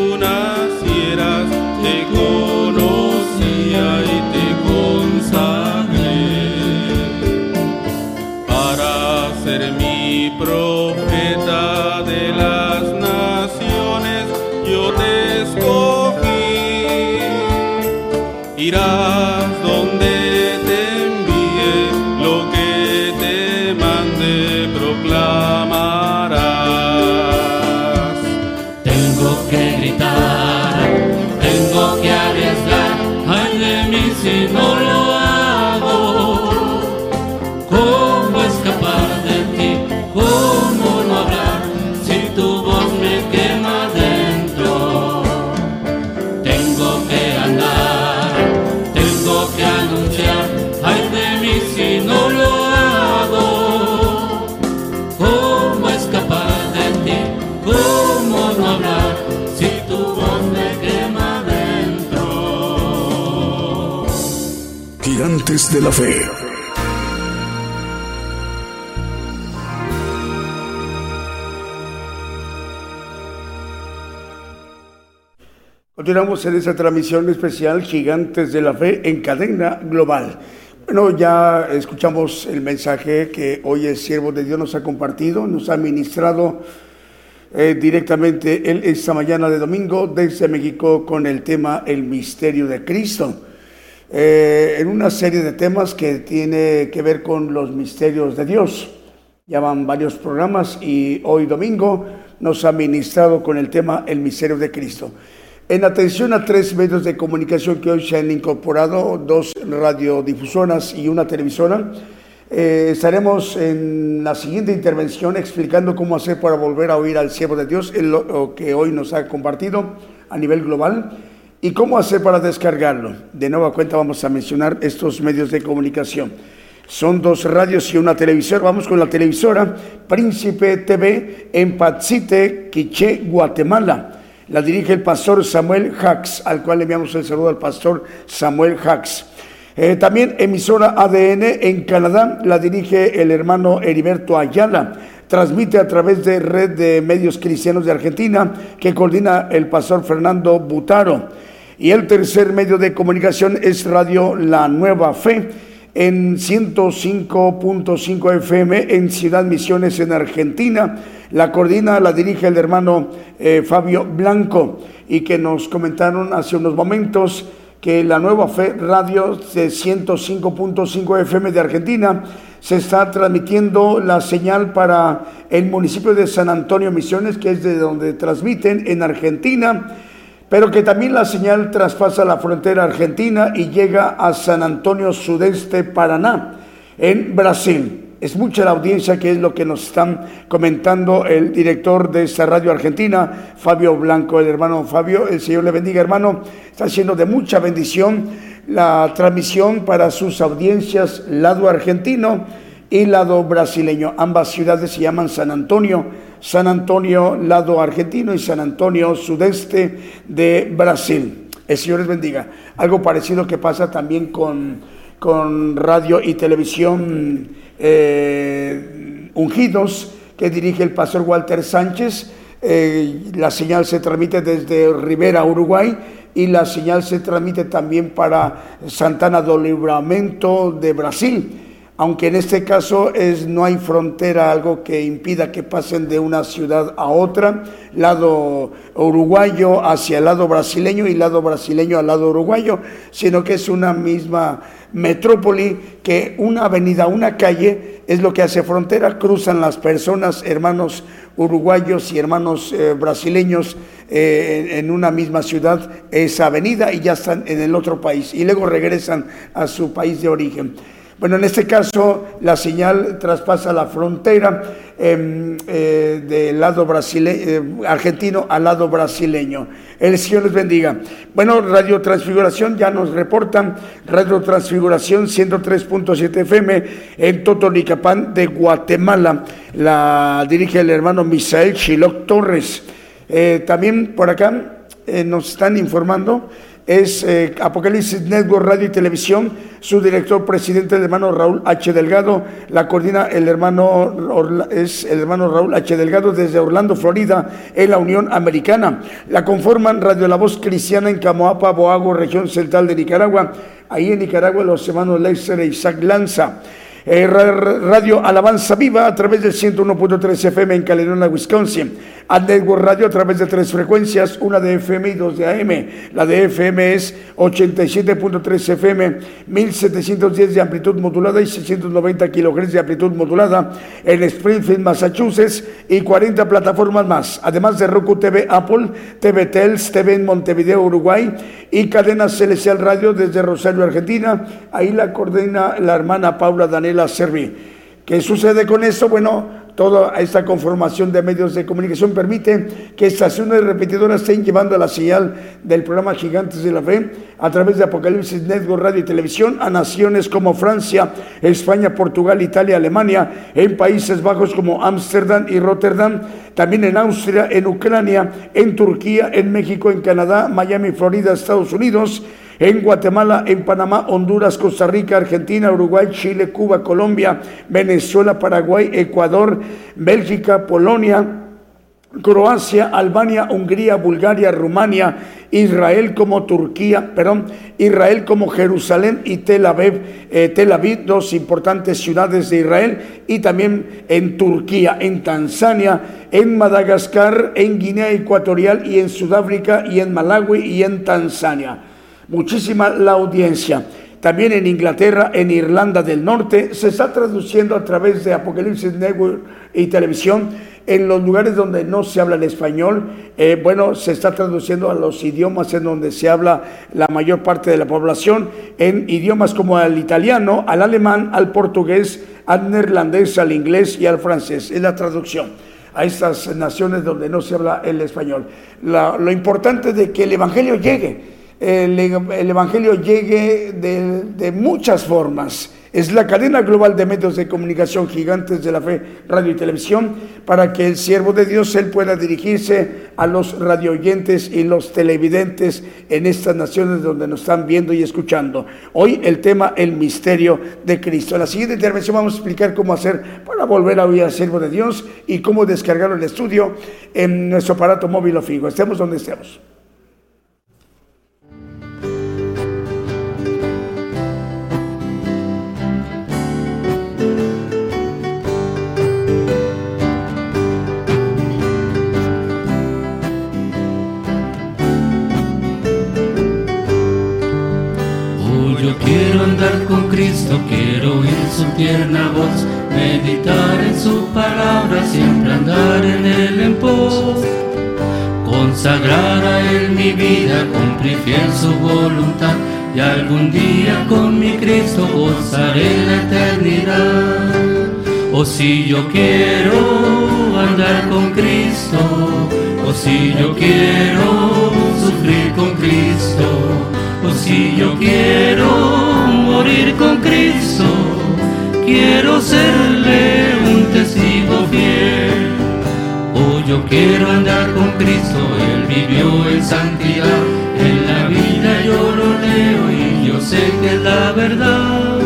De la fe. Continuamos en esta transmisión especial Gigantes de la Fe en cadena global. Bueno, ya escuchamos el mensaje que hoy el siervo de Dios nos ha compartido, nos ha ministrado eh, directamente él esta mañana de domingo desde México con el tema El misterio de Cristo. Eh, en una serie de temas que tiene que ver con los misterios de Dios. Ya van varios programas y hoy domingo nos ha ministrado con el tema El misterio de Cristo. En atención a tres medios de comunicación que hoy se han incorporado, dos radiodifusoras y una televisora, eh, estaremos en la siguiente intervención explicando cómo hacer para volver a oír al siervo de Dios, lo que hoy nos ha compartido a nivel global, y cómo hacer para descargarlo. De nueva cuenta vamos a mencionar estos medios de comunicación. Son dos radios y una televisora. Vamos con la televisora Príncipe TV en Patsite, Quiché, Guatemala. La dirige el pastor Samuel Hax, al cual le enviamos el saludo al pastor Samuel Hax. Eh, también emisora ADN en Canadá, la dirige el hermano Heriberto Ayala. Transmite a través de Red de Medios Cristianos de Argentina, que coordina el pastor Fernando Butaro. Y el tercer medio de comunicación es Radio La Nueva Fe en 105.5 FM en Ciudad Misiones en Argentina. La coordina, la dirige el hermano eh, Fabio Blanco y que nos comentaron hace unos momentos que la nueva fe radio de 105.5 FM de Argentina se está transmitiendo la señal para el municipio de San Antonio Misiones, que es de donde transmiten en Argentina, pero que también la señal traspasa la frontera argentina y llega a San Antonio Sudeste, Paraná, en Brasil. Es mucha la audiencia que es lo que nos están comentando el director de esta radio argentina, Fabio Blanco, el hermano Fabio, el Señor le bendiga hermano, está haciendo de mucha bendición la transmisión para sus audiencias lado argentino y lado brasileño. Ambas ciudades se llaman San Antonio, San Antonio lado argentino y San Antonio sudeste de Brasil. El Señor les bendiga. Algo parecido que pasa también con, con radio y televisión eh, ungidos que dirige el pastor Walter Sánchez. Eh, la señal se transmite desde Rivera, Uruguay, y la señal se transmite también para Santana do Livramento de Brasil. Aunque en este caso es, no hay frontera, algo que impida que pasen de una ciudad a otra, lado uruguayo hacia el lado brasileño y lado brasileño al lado uruguayo, sino que es una misma metrópoli que una avenida, una calle es lo que hace frontera, cruzan las personas, hermanos uruguayos y hermanos eh, brasileños eh, en una misma ciudad, esa avenida y ya están en el otro país y luego regresan a su país de origen. Bueno, en este caso la señal traspasa la frontera em, eh, del lado eh, argentino al lado brasileño. El Señor les bendiga. Bueno, Radio Transfiguración ya nos reportan, Radio Transfiguración 103.7 FM en Totonicapán de Guatemala. La dirige el hermano Misael Chiloc Torres. Eh, también por acá nos están informando es eh, Apocalipsis Network Radio y Televisión, su director presidente el hermano Raúl H. Delgado, la coordina el hermano es el hermano Raúl H. Delgado desde Orlando, Florida, en la Unión Americana. La conforman Radio La Voz Cristiana en Camoapa, Boago, región central de Nicaragua. Ahí en Nicaragua los hermanos Leixer e Isaac Lanza. Eh, Radio Alabanza Viva a través del 101.3 FM en Caledonia, Wisconsin. A Network Radio a través de tres frecuencias, una de FM y dos de AM. La de FM es 87.3 FM, 1710 de amplitud modulada y 690 kilohertz de amplitud modulada en Springfield, Massachusetts y 40 plataformas más. Además de Roku TV, Apple, TV Tels, TV en Montevideo, Uruguay y Cadena Celestial Radio desde Rosario, Argentina. Ahí la coordina la hermana Paula Daniela Servi. ¿Qué sucede con esto? Bueno, Toda esta conformación de medios de comunicación permite que estaciones repetidoras estén llevando la señal del programa Gigantes de la Fe a través de Apocalipsis Network Radio y Televisión a naciones como Francia, España, Portugal, Italia, Alemania, en Países Bajos como Ámsterdam y Rotterdam, también en Austria, en Ucrania, en Turquía, en México, en Canadá, Miami, Florida, Estados Unidos en Guatemala, en Panamá, Honduras, Costa Rica, Argentina, Uruguay, Chile, Cuba, Colombia, Venezuela, Paraguay, Ecuador, Bélgica, Polonia, Croacia, Albania, Hungría, Bulgaria, Rumania, Israel como Turquía, perdón, Israel como Jerusalén y Tel Aviv, eh, Tel Aviv, dos importantes ciudades de Israel, y también en Turquía, en Tanzania, en Madagascar, en Guinea Ecuatorial y en Sudáfrica y en Malawi y en Tanzania muchísima la audiencia. También en Inglaterra, en Irlanda del Norte, se está traduciendo a través de Apocalipsis Network y televisión. En los lugares donde no se habla el español, eh, bueno, se está traduciendo a los idiomas en donde se habla la mayor parte de la población, en idiomas como al italiano, al alemán, al portugués, al neerlandés, al inglés y al francés. Es la traducción a estas naciones donde no se habla el español. lo importante es de que el Evangelio llegue el, Evangelio llegue de, muchas formas. Es la cadena global de medios de comunicación gigantes de la fe, radio y televisión, para que el siervo de Dios él pueda dirigirse a los radioyentes y los televidentes en estas naciones donde nos están viendo y escuchando. Hoy el tema, el misterio de Cristo. En la siguiente intervención vamos a explicar cómo hacer para volver a oír al siervo de Dios y cómo descargar el estudio en nuestro aparato móvil o fijo. Estemos donde estemos. Andar con Cristo, quiero ir su tierna voz, meditar en su palabra, siempre andar en él en pos. Consagrar a él mi vida, cumplir fiel su voluntad, y algún día con mi Cristo gozaré la eternidad. O si yo quiero andar con Cristo, o si yo quiero sufrir con Cristo, o si yo quiero morir con Cristo, quiero serle un testigo fiel. O yo quiero andar con Cristo, Él vivió en santidad, en la vida yo lo leo y yo sé que es la verdad.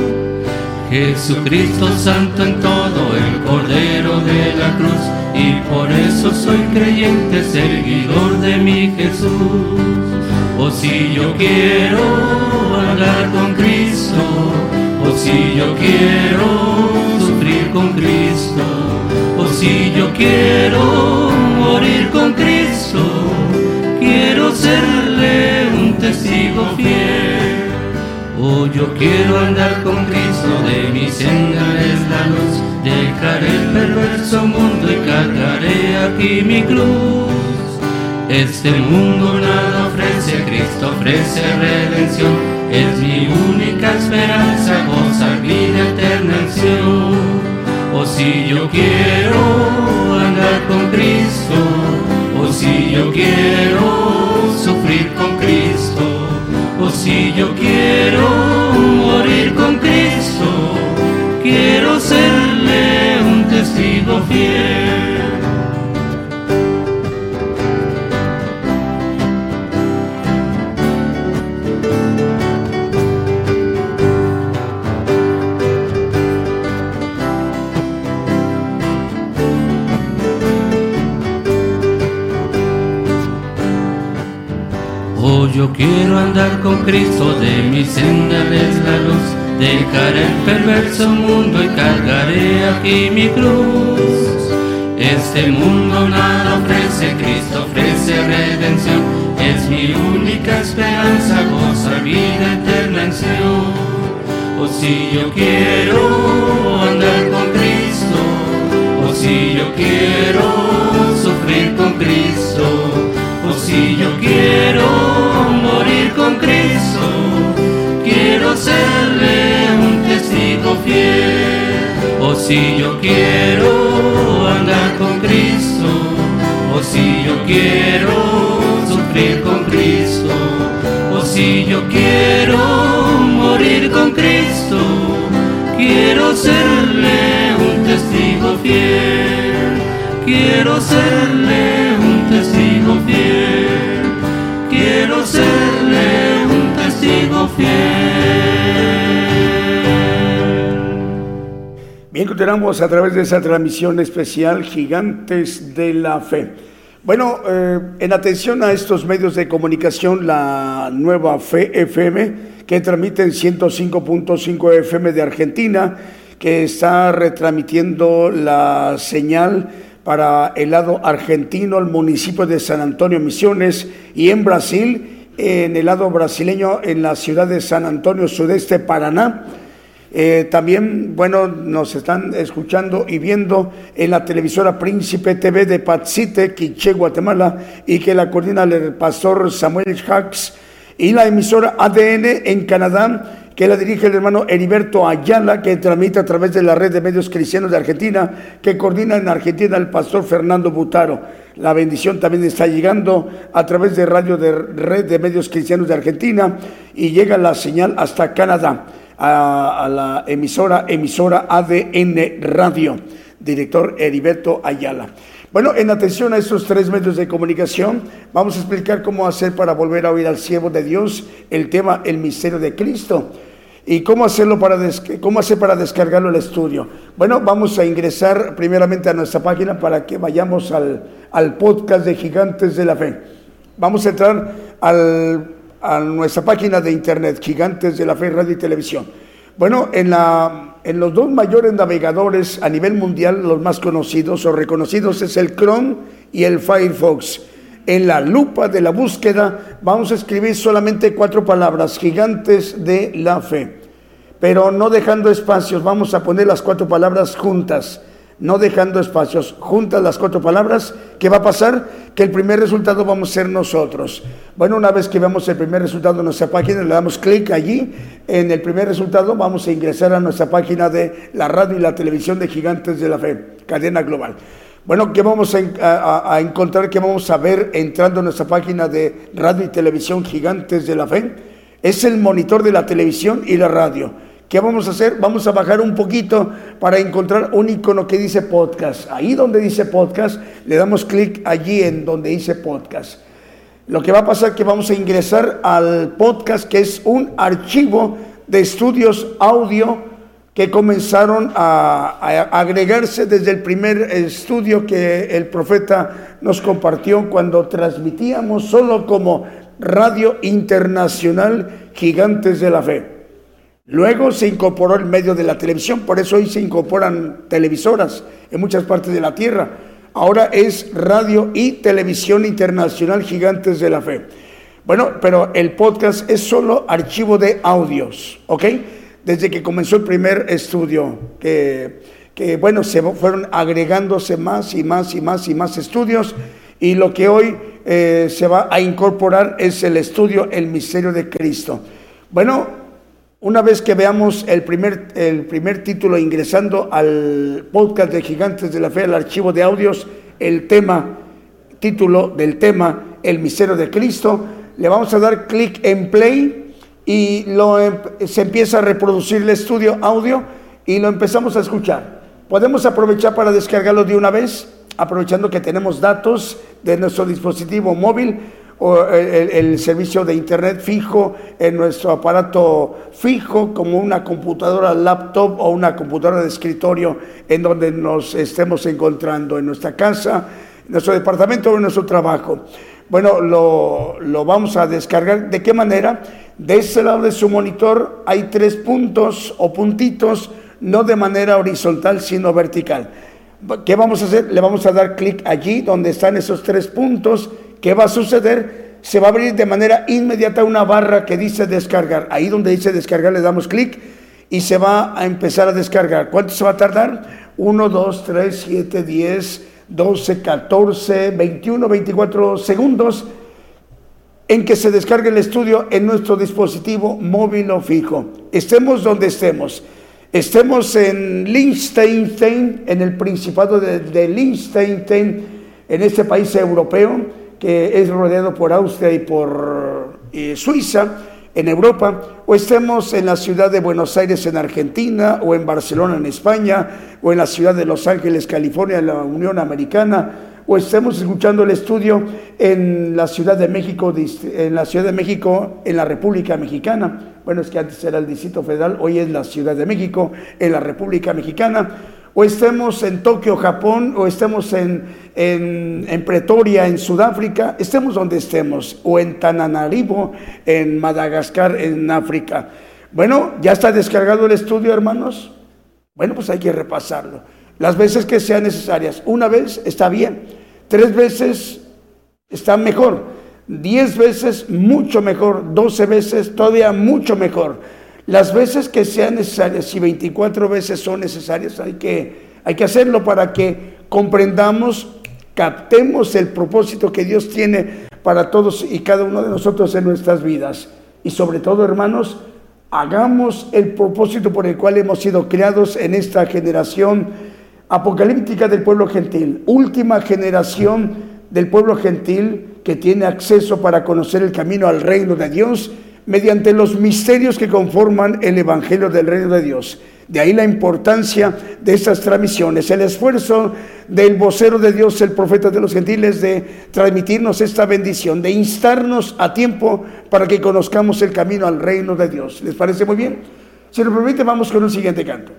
Jesucristo Santo en todo, el Cordero de la cruz, y por eso soy creyente, seguidor de mi Jesús. O si yo quiero andar con Cristo, o si yo quiero sufrir con Cristo, o si yo quiero morir con Cristo, quiero serle un testigo fiel. Oh, yo quiero andar con Cristo, de mi senda es la luz. Dejaré el perverso mundo y cargaré aquí mi cruz. Este mundo nada ofrece, Cristo ofrece redención. Es mi única esperanza, gozar vida eterna en Sion. O si yo quiero andar con Cristo, o si yo quiero sufrir con Cristo o si yo quiero morir con Cristo, quiero serle un testigo fiel. Yo quiero andar con Cristo, de mi senda la luz. Dejaré el perverso mundo y cargaré aquí mi cruz. Este mundo nada ofrece, Cristo ofrece redención. Es mi única esperanza, goza vida eterna en Sion. O si yo quiero andar con Cristo, o si yo quiero sufrir con Cristo, si yo quiero morir con Cristo, quiero serle un testigo fiel. O si yo quiero andar con Cristo, o si yo quiero sufrir con Cristo, o si yo quiero morir con Cristo, quiero serle un testigo fiel. Quiero serle Bien, continuamos a través de esa transmisión especial Gigantes de la Fe. Bueno, eh, en atención a estos medios de comunicación, la nueva Fe FM, que transmite en 105.5 FM de Argentina, que está retransmitiendo la señal para el lado argentino, el municipio de San Antonio Misiones, y en Brasil, en el lado brasileño, en la ciudad de San Antonio, sudeste Paraná. Eh, también, bueno, nos están escuchando y viendo en la televisora Príncipe TV de Patsite, Quiché, Guatemala, y que la coordina el pastor Samuel Hacks, y la emisora ADN en Canadá, que la dirige el hermano Heriberto Ayala, que transmite a través de la red de medios cristianos de Argentina, que coordina en Argentina el pastor Fernando Butaro. La bendición también está llegando a través de radio de red de medios cristianos de Argentina y llega la señal hasta Canadá a, la emisora, emisora ADN Radio, director Heriberto Ayala. Bueno, en atención a estos tres medios de comunicación, vamos a explicar cómo hacer para volver a oír al siervo de Dios el tema El misterio de Cristo y cómo hacerlo para cómo hacer para descargarlo al estudio. Bueno, vamos a ingresar primeramente a nuestra página para que vayamos al, al podcast de Gigantes de la Fe. Vamos a entrar al, a nuestra página de internet, Gigantes de la Fe Radio y Televisión. Bueno, en, la, en los dos mayores navegadores a nivel mundial, los más conocidos o reconocidos es el Chrome y el Firefox. En la lupa de la búsqueda vamos a escribir solamente cuatro palabras, gigantes de la fe. pero no dejando espacios. Vamos a poner las cuatro palabras juntas, no dejando espacios. Juntas las cuatro palabras, ¿qué va a pasar? Que el primer resultado vamos a ser nosotros. Bueno, una vez que veamos el primer resultado en nuestra página, le damos clic allí. En el primer resultado vamos a ingresar a nuestra página de la radio y la televisión de Gigantes de la Fe, cadena global. Bueno, ¿qué vamos a, encontrar? ¿Qué vamos a ver entrando a nuestra página de radio y televisión Gigantes de la Fe? Es el monitor de la televisión y la radio ¿Qué vamos a hacer? Vamos a bajar un poquito para encontrar un icono que dice podcast. Ahí donde dice podcast, le damos clic allí en donde dice podcast. Lo que va a pasar es que vamos a ingresar al podcast, que es un archivo de estudios audio que comenzaron a, agregarse desde el primer estudio que el profeta nos compartió cuando transmitíamos solo como Radio Internacional Gigantes de la Fe. Luego se incorporó el medio de la televisión, por eso hoy se incorporan televisoras en muchas partes de la tierra. Ahora es radio y televisión internacional gigantes de la fe. Bueno, pero el podcast es solo archivo de audios, ¿ok? Desde que comenzó el primer estudio, que, bueno, se fueron agregándose más y más y más y más estudios, y lo que hoy eh, se va a incorporar es el estudio El Misterio de Cristo. Bueno, una vez que veamos el primer, el primer título ingresando al podcast de Gigantes de la Fe, al archivo de audios, el tema, título del tema, El misterio de Cristo, le vamos a dar clic en play y lo, se empieza a reproducir el estudio audio y lo empezamos a escuchar. Podemos aprovechar para descargarlo de una vez, aprovechando que tenemos datos de nuestro dispositivo móvil o el, servicio de internet fijo en nuestro aparato fijo, como una computadora laptop o una computadora de escritorio en donde nos estemos encontrando, en nuestra casa, en nuestro departamento o en nuestro trabajo. Bueno, lo, lo vamos a descargar. ¿De qué manera? De este lado de su monitor hay tres puntos o puntitos, no de manera horizontal, sino vertical. ¿Qué vamos a hacer? Le vamos a dar clic allí donde están esos tres puntos ¿Qué va a suceder? Se va a abrir de manera inmediata una barra que dice descargar. Ahí donde dice descargar le damos clic y se va a empezar a descargar. ¿Cuánto se va a tardar? 1, 2, 3, 7, 10, 12, 14, 21, 24 segundos en que se descargue el estudio en nuestro dispositivo móvil o fijo. Estemos donde estemos. Estemos en Liechtenstein, en el Principado de, de Liechtenstein, en este país europeo que es rodeado por Austria y por eh, Suiza, en Europa, o estemos en la ciudad de Buenos Aires en Argentina, o en Barcelona en España, o en la ciudad de Los Ángeles, California, en la Unión Americana, o estemos escuchando el estudio en la Ciudad de México, en la Ciudad de México, en la República Mexicana. Bueno, es que antes era el Distrito Federal, hoy es la Ciudad de México, en la República Mexicana o estemos en Tokio, Japón, o estemos en, en, Pretoria, en Sudáfrica, estemos donde estemos, o en Tananarivo, en Madagascar, en África. Bueno, ¿ya está descargado el estudio, hermanos? Bueno, pues hay que repasarlo. Las veces que sean necesarias. Una vez está bien, tres veces está mejor, diez veces mucho mejor, doce veces todavía mucho mejor. Las veces que sean necesarias, si 24 veces son necesarias, hay que, hay que hacerlo para que comprendamos, captemos el propósito que Dios tiene para todos y cada uno de nosotros en nuestras vidas. Y sobre todo, hermanos, hagamos el propósito por el cual hemos sido creados en esta generación apocalíptica del pueblo gentil, última generación del pueblo gentil que tiene acceso para conocer el camino al reino de Dios mediante los misterios que conforman el Evangelio del Reino de Dios. De ahí la importancia de estas transmisiones, el esfuerzo del vocero de Dios, el profeta de los gentiles, de transmitirnos esta bendición, de instarnos a tiempo para que conozcamos el camino al reino de Dios. ¿Les parece muy bien? Si lo permite, vamos con un siguiente canto.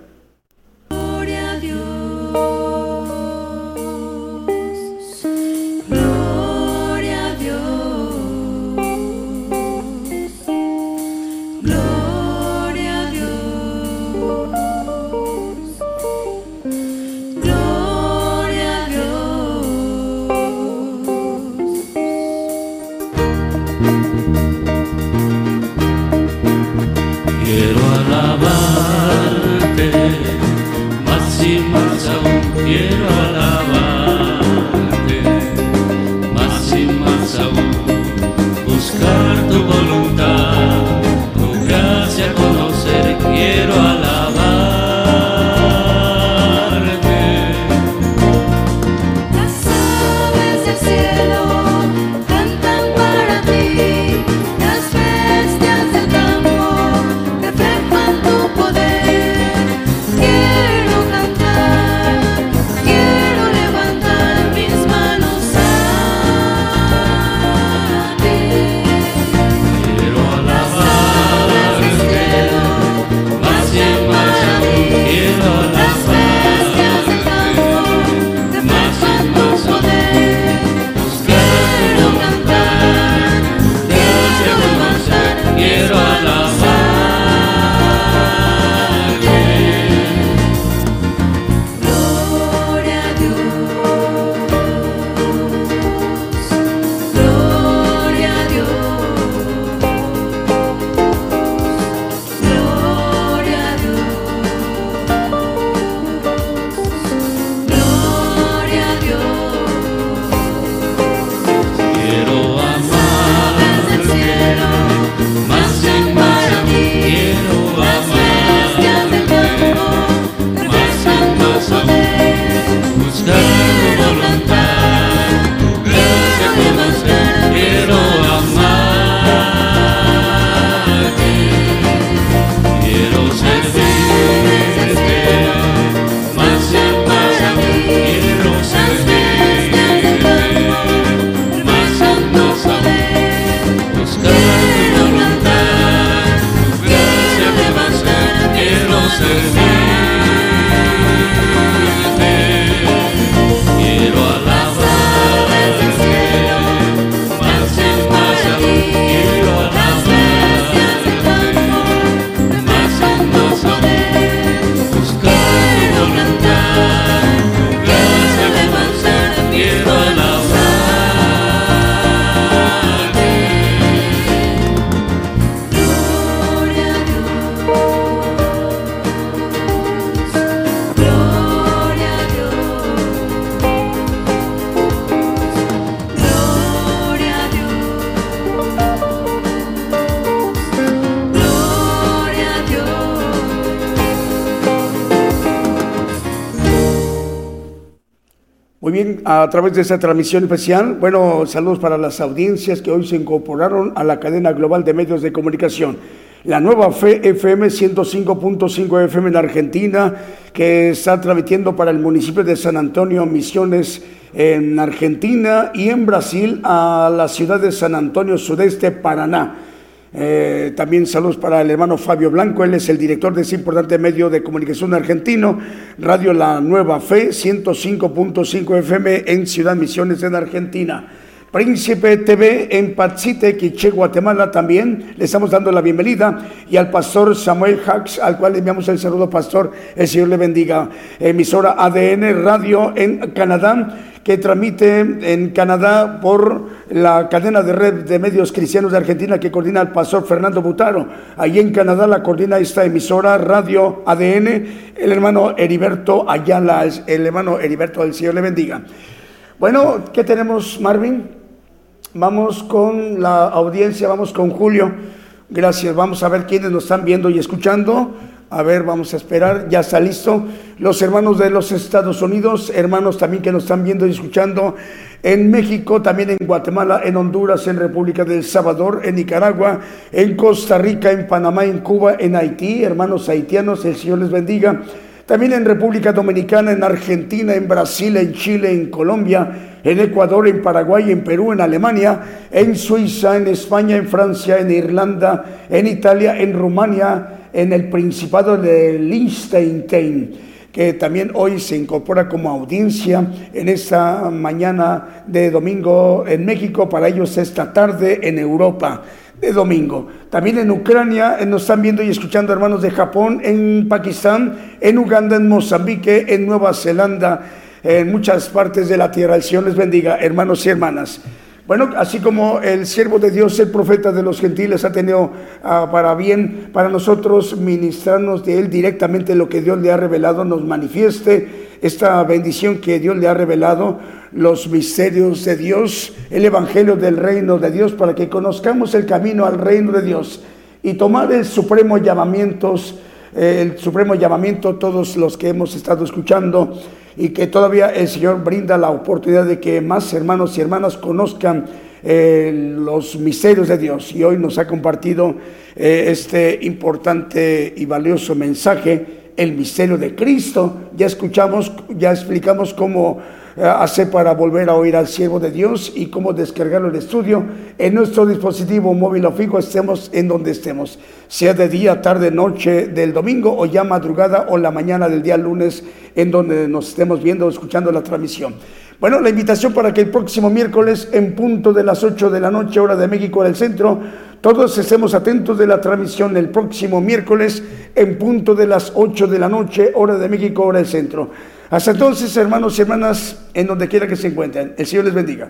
Través de esta transmisión especial. Bueno, saludos para las audiencias que hoy se incorporaron a la cadena global de medios de comunicación. La nueva Fe FM 105.5 FM en Argentina, que está transmitiendo para el municipio de San Antonio Misiones en Argentina y en Brasil a la ciudad de San Antonio Sudeste, Paraná. Eh, también saludos para el hermano Fabio Blanco, él es el director de ese importante medio de comunicación argentino, Radio La Nueva Fe, 105.5 FM en Ciudad Misiones, en Argentina. Príncipe TV en Patsite, Quiche, Guatemala también. Le estamos dando la bienvenida y al pastor Samuel Hax, al cual le enviamos el saludo, pastor. El Señor le bendiga. Emisora ADN Radio en Canadá que transmite en Canadá por la cadena de red de medios cristianos de Argentina que coordina el pastor Fernando Butaro. Allí en Canadá la coordina esta emisora Radio ADN, el hermano Heriberto Ayala, el hermano Heriberto del Señor le bendiga. Bueno, ¿qué tenemos, Marvin? Vamos con la audiencia, vamos con Julio. Gracias, vamos a ver quiénes nos están viendo y escuchando. A ver, vamos a esperar, ya está listo. Los hermanos de los Estados Unidos, hermanos también que nos están viendo y escuchando en México, también en Guatemala, en Honduras, en República del Salvador, en Nicaragua, en Costa Rica, en Panamá, en Cuba, en Haití, hermanos haitianos, el Señor les bendiga. También en República Dominicana, en Argentina, en Brasil, en Chile, en Colombia, en Ecuador, en Paraguay, en Perú, en Alemania, en Suiza, en España, en Francia, en Irlanda, en Italia, en Rumania, en el Principado de Liechtenstein, que también hoy se incorpora como audiencia en esta mañana de domingo en México, para ellos esta tarde en Europa de domingo. También en Ucrania eh, nos están viendo y escuchando hermanos de Japón, en Pakistán, en Uganda, en Mozambique, en Nueva Zelanda, en muchas partes de la tierra. El Señor les bendiga, hermanos y hermanas. Bueno, así como el siervo de Dios, el profeta de los gentiles, ha tenido ah, para bien para nosotros ministrarnos de él directamente lo que Dios le ha revelado, nos manifieste esta bendición que Dios le ha revelado, los misterios de Dios, el Evangelio del reino de Dios, para que conozcamos el camino al reino de Dios y tomar el supremo llamamiento, eh, el supremo llamamiento todos los que hemos estado escuchando y que todavía el Señor brinda la oportunidad de que más hermanos y hermanas conozcan eh, los misterios de Dios. Y hoy nos ha compartido eh, este importante y valioso mensaje el misterio de Cristo. Ya escuchamos, ya explicamos cómo eh, hacer para volver a oír al siervo de Dios y cómo descargarlo el estudio en nuestro dispositivo móvil o fijo, estemos en donde estemos, sea de día, tarde, noche del domingo o ya madrugada o la mañana del día lunes en donde nos estemos viendo o escuchando la transmisión. Bueno, la invitación para que el próximo miércoles en punto de las 8 de la noche, hora de México del centro, todos estemos atentos de la transmisión el próximo miércoles en punto de las 8 de la noche, hora de México, hora del centro. Hasta entonces, hermanos y hermanas, en donde quiera que se encuentren, el Señor les bendiga.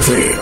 Fe.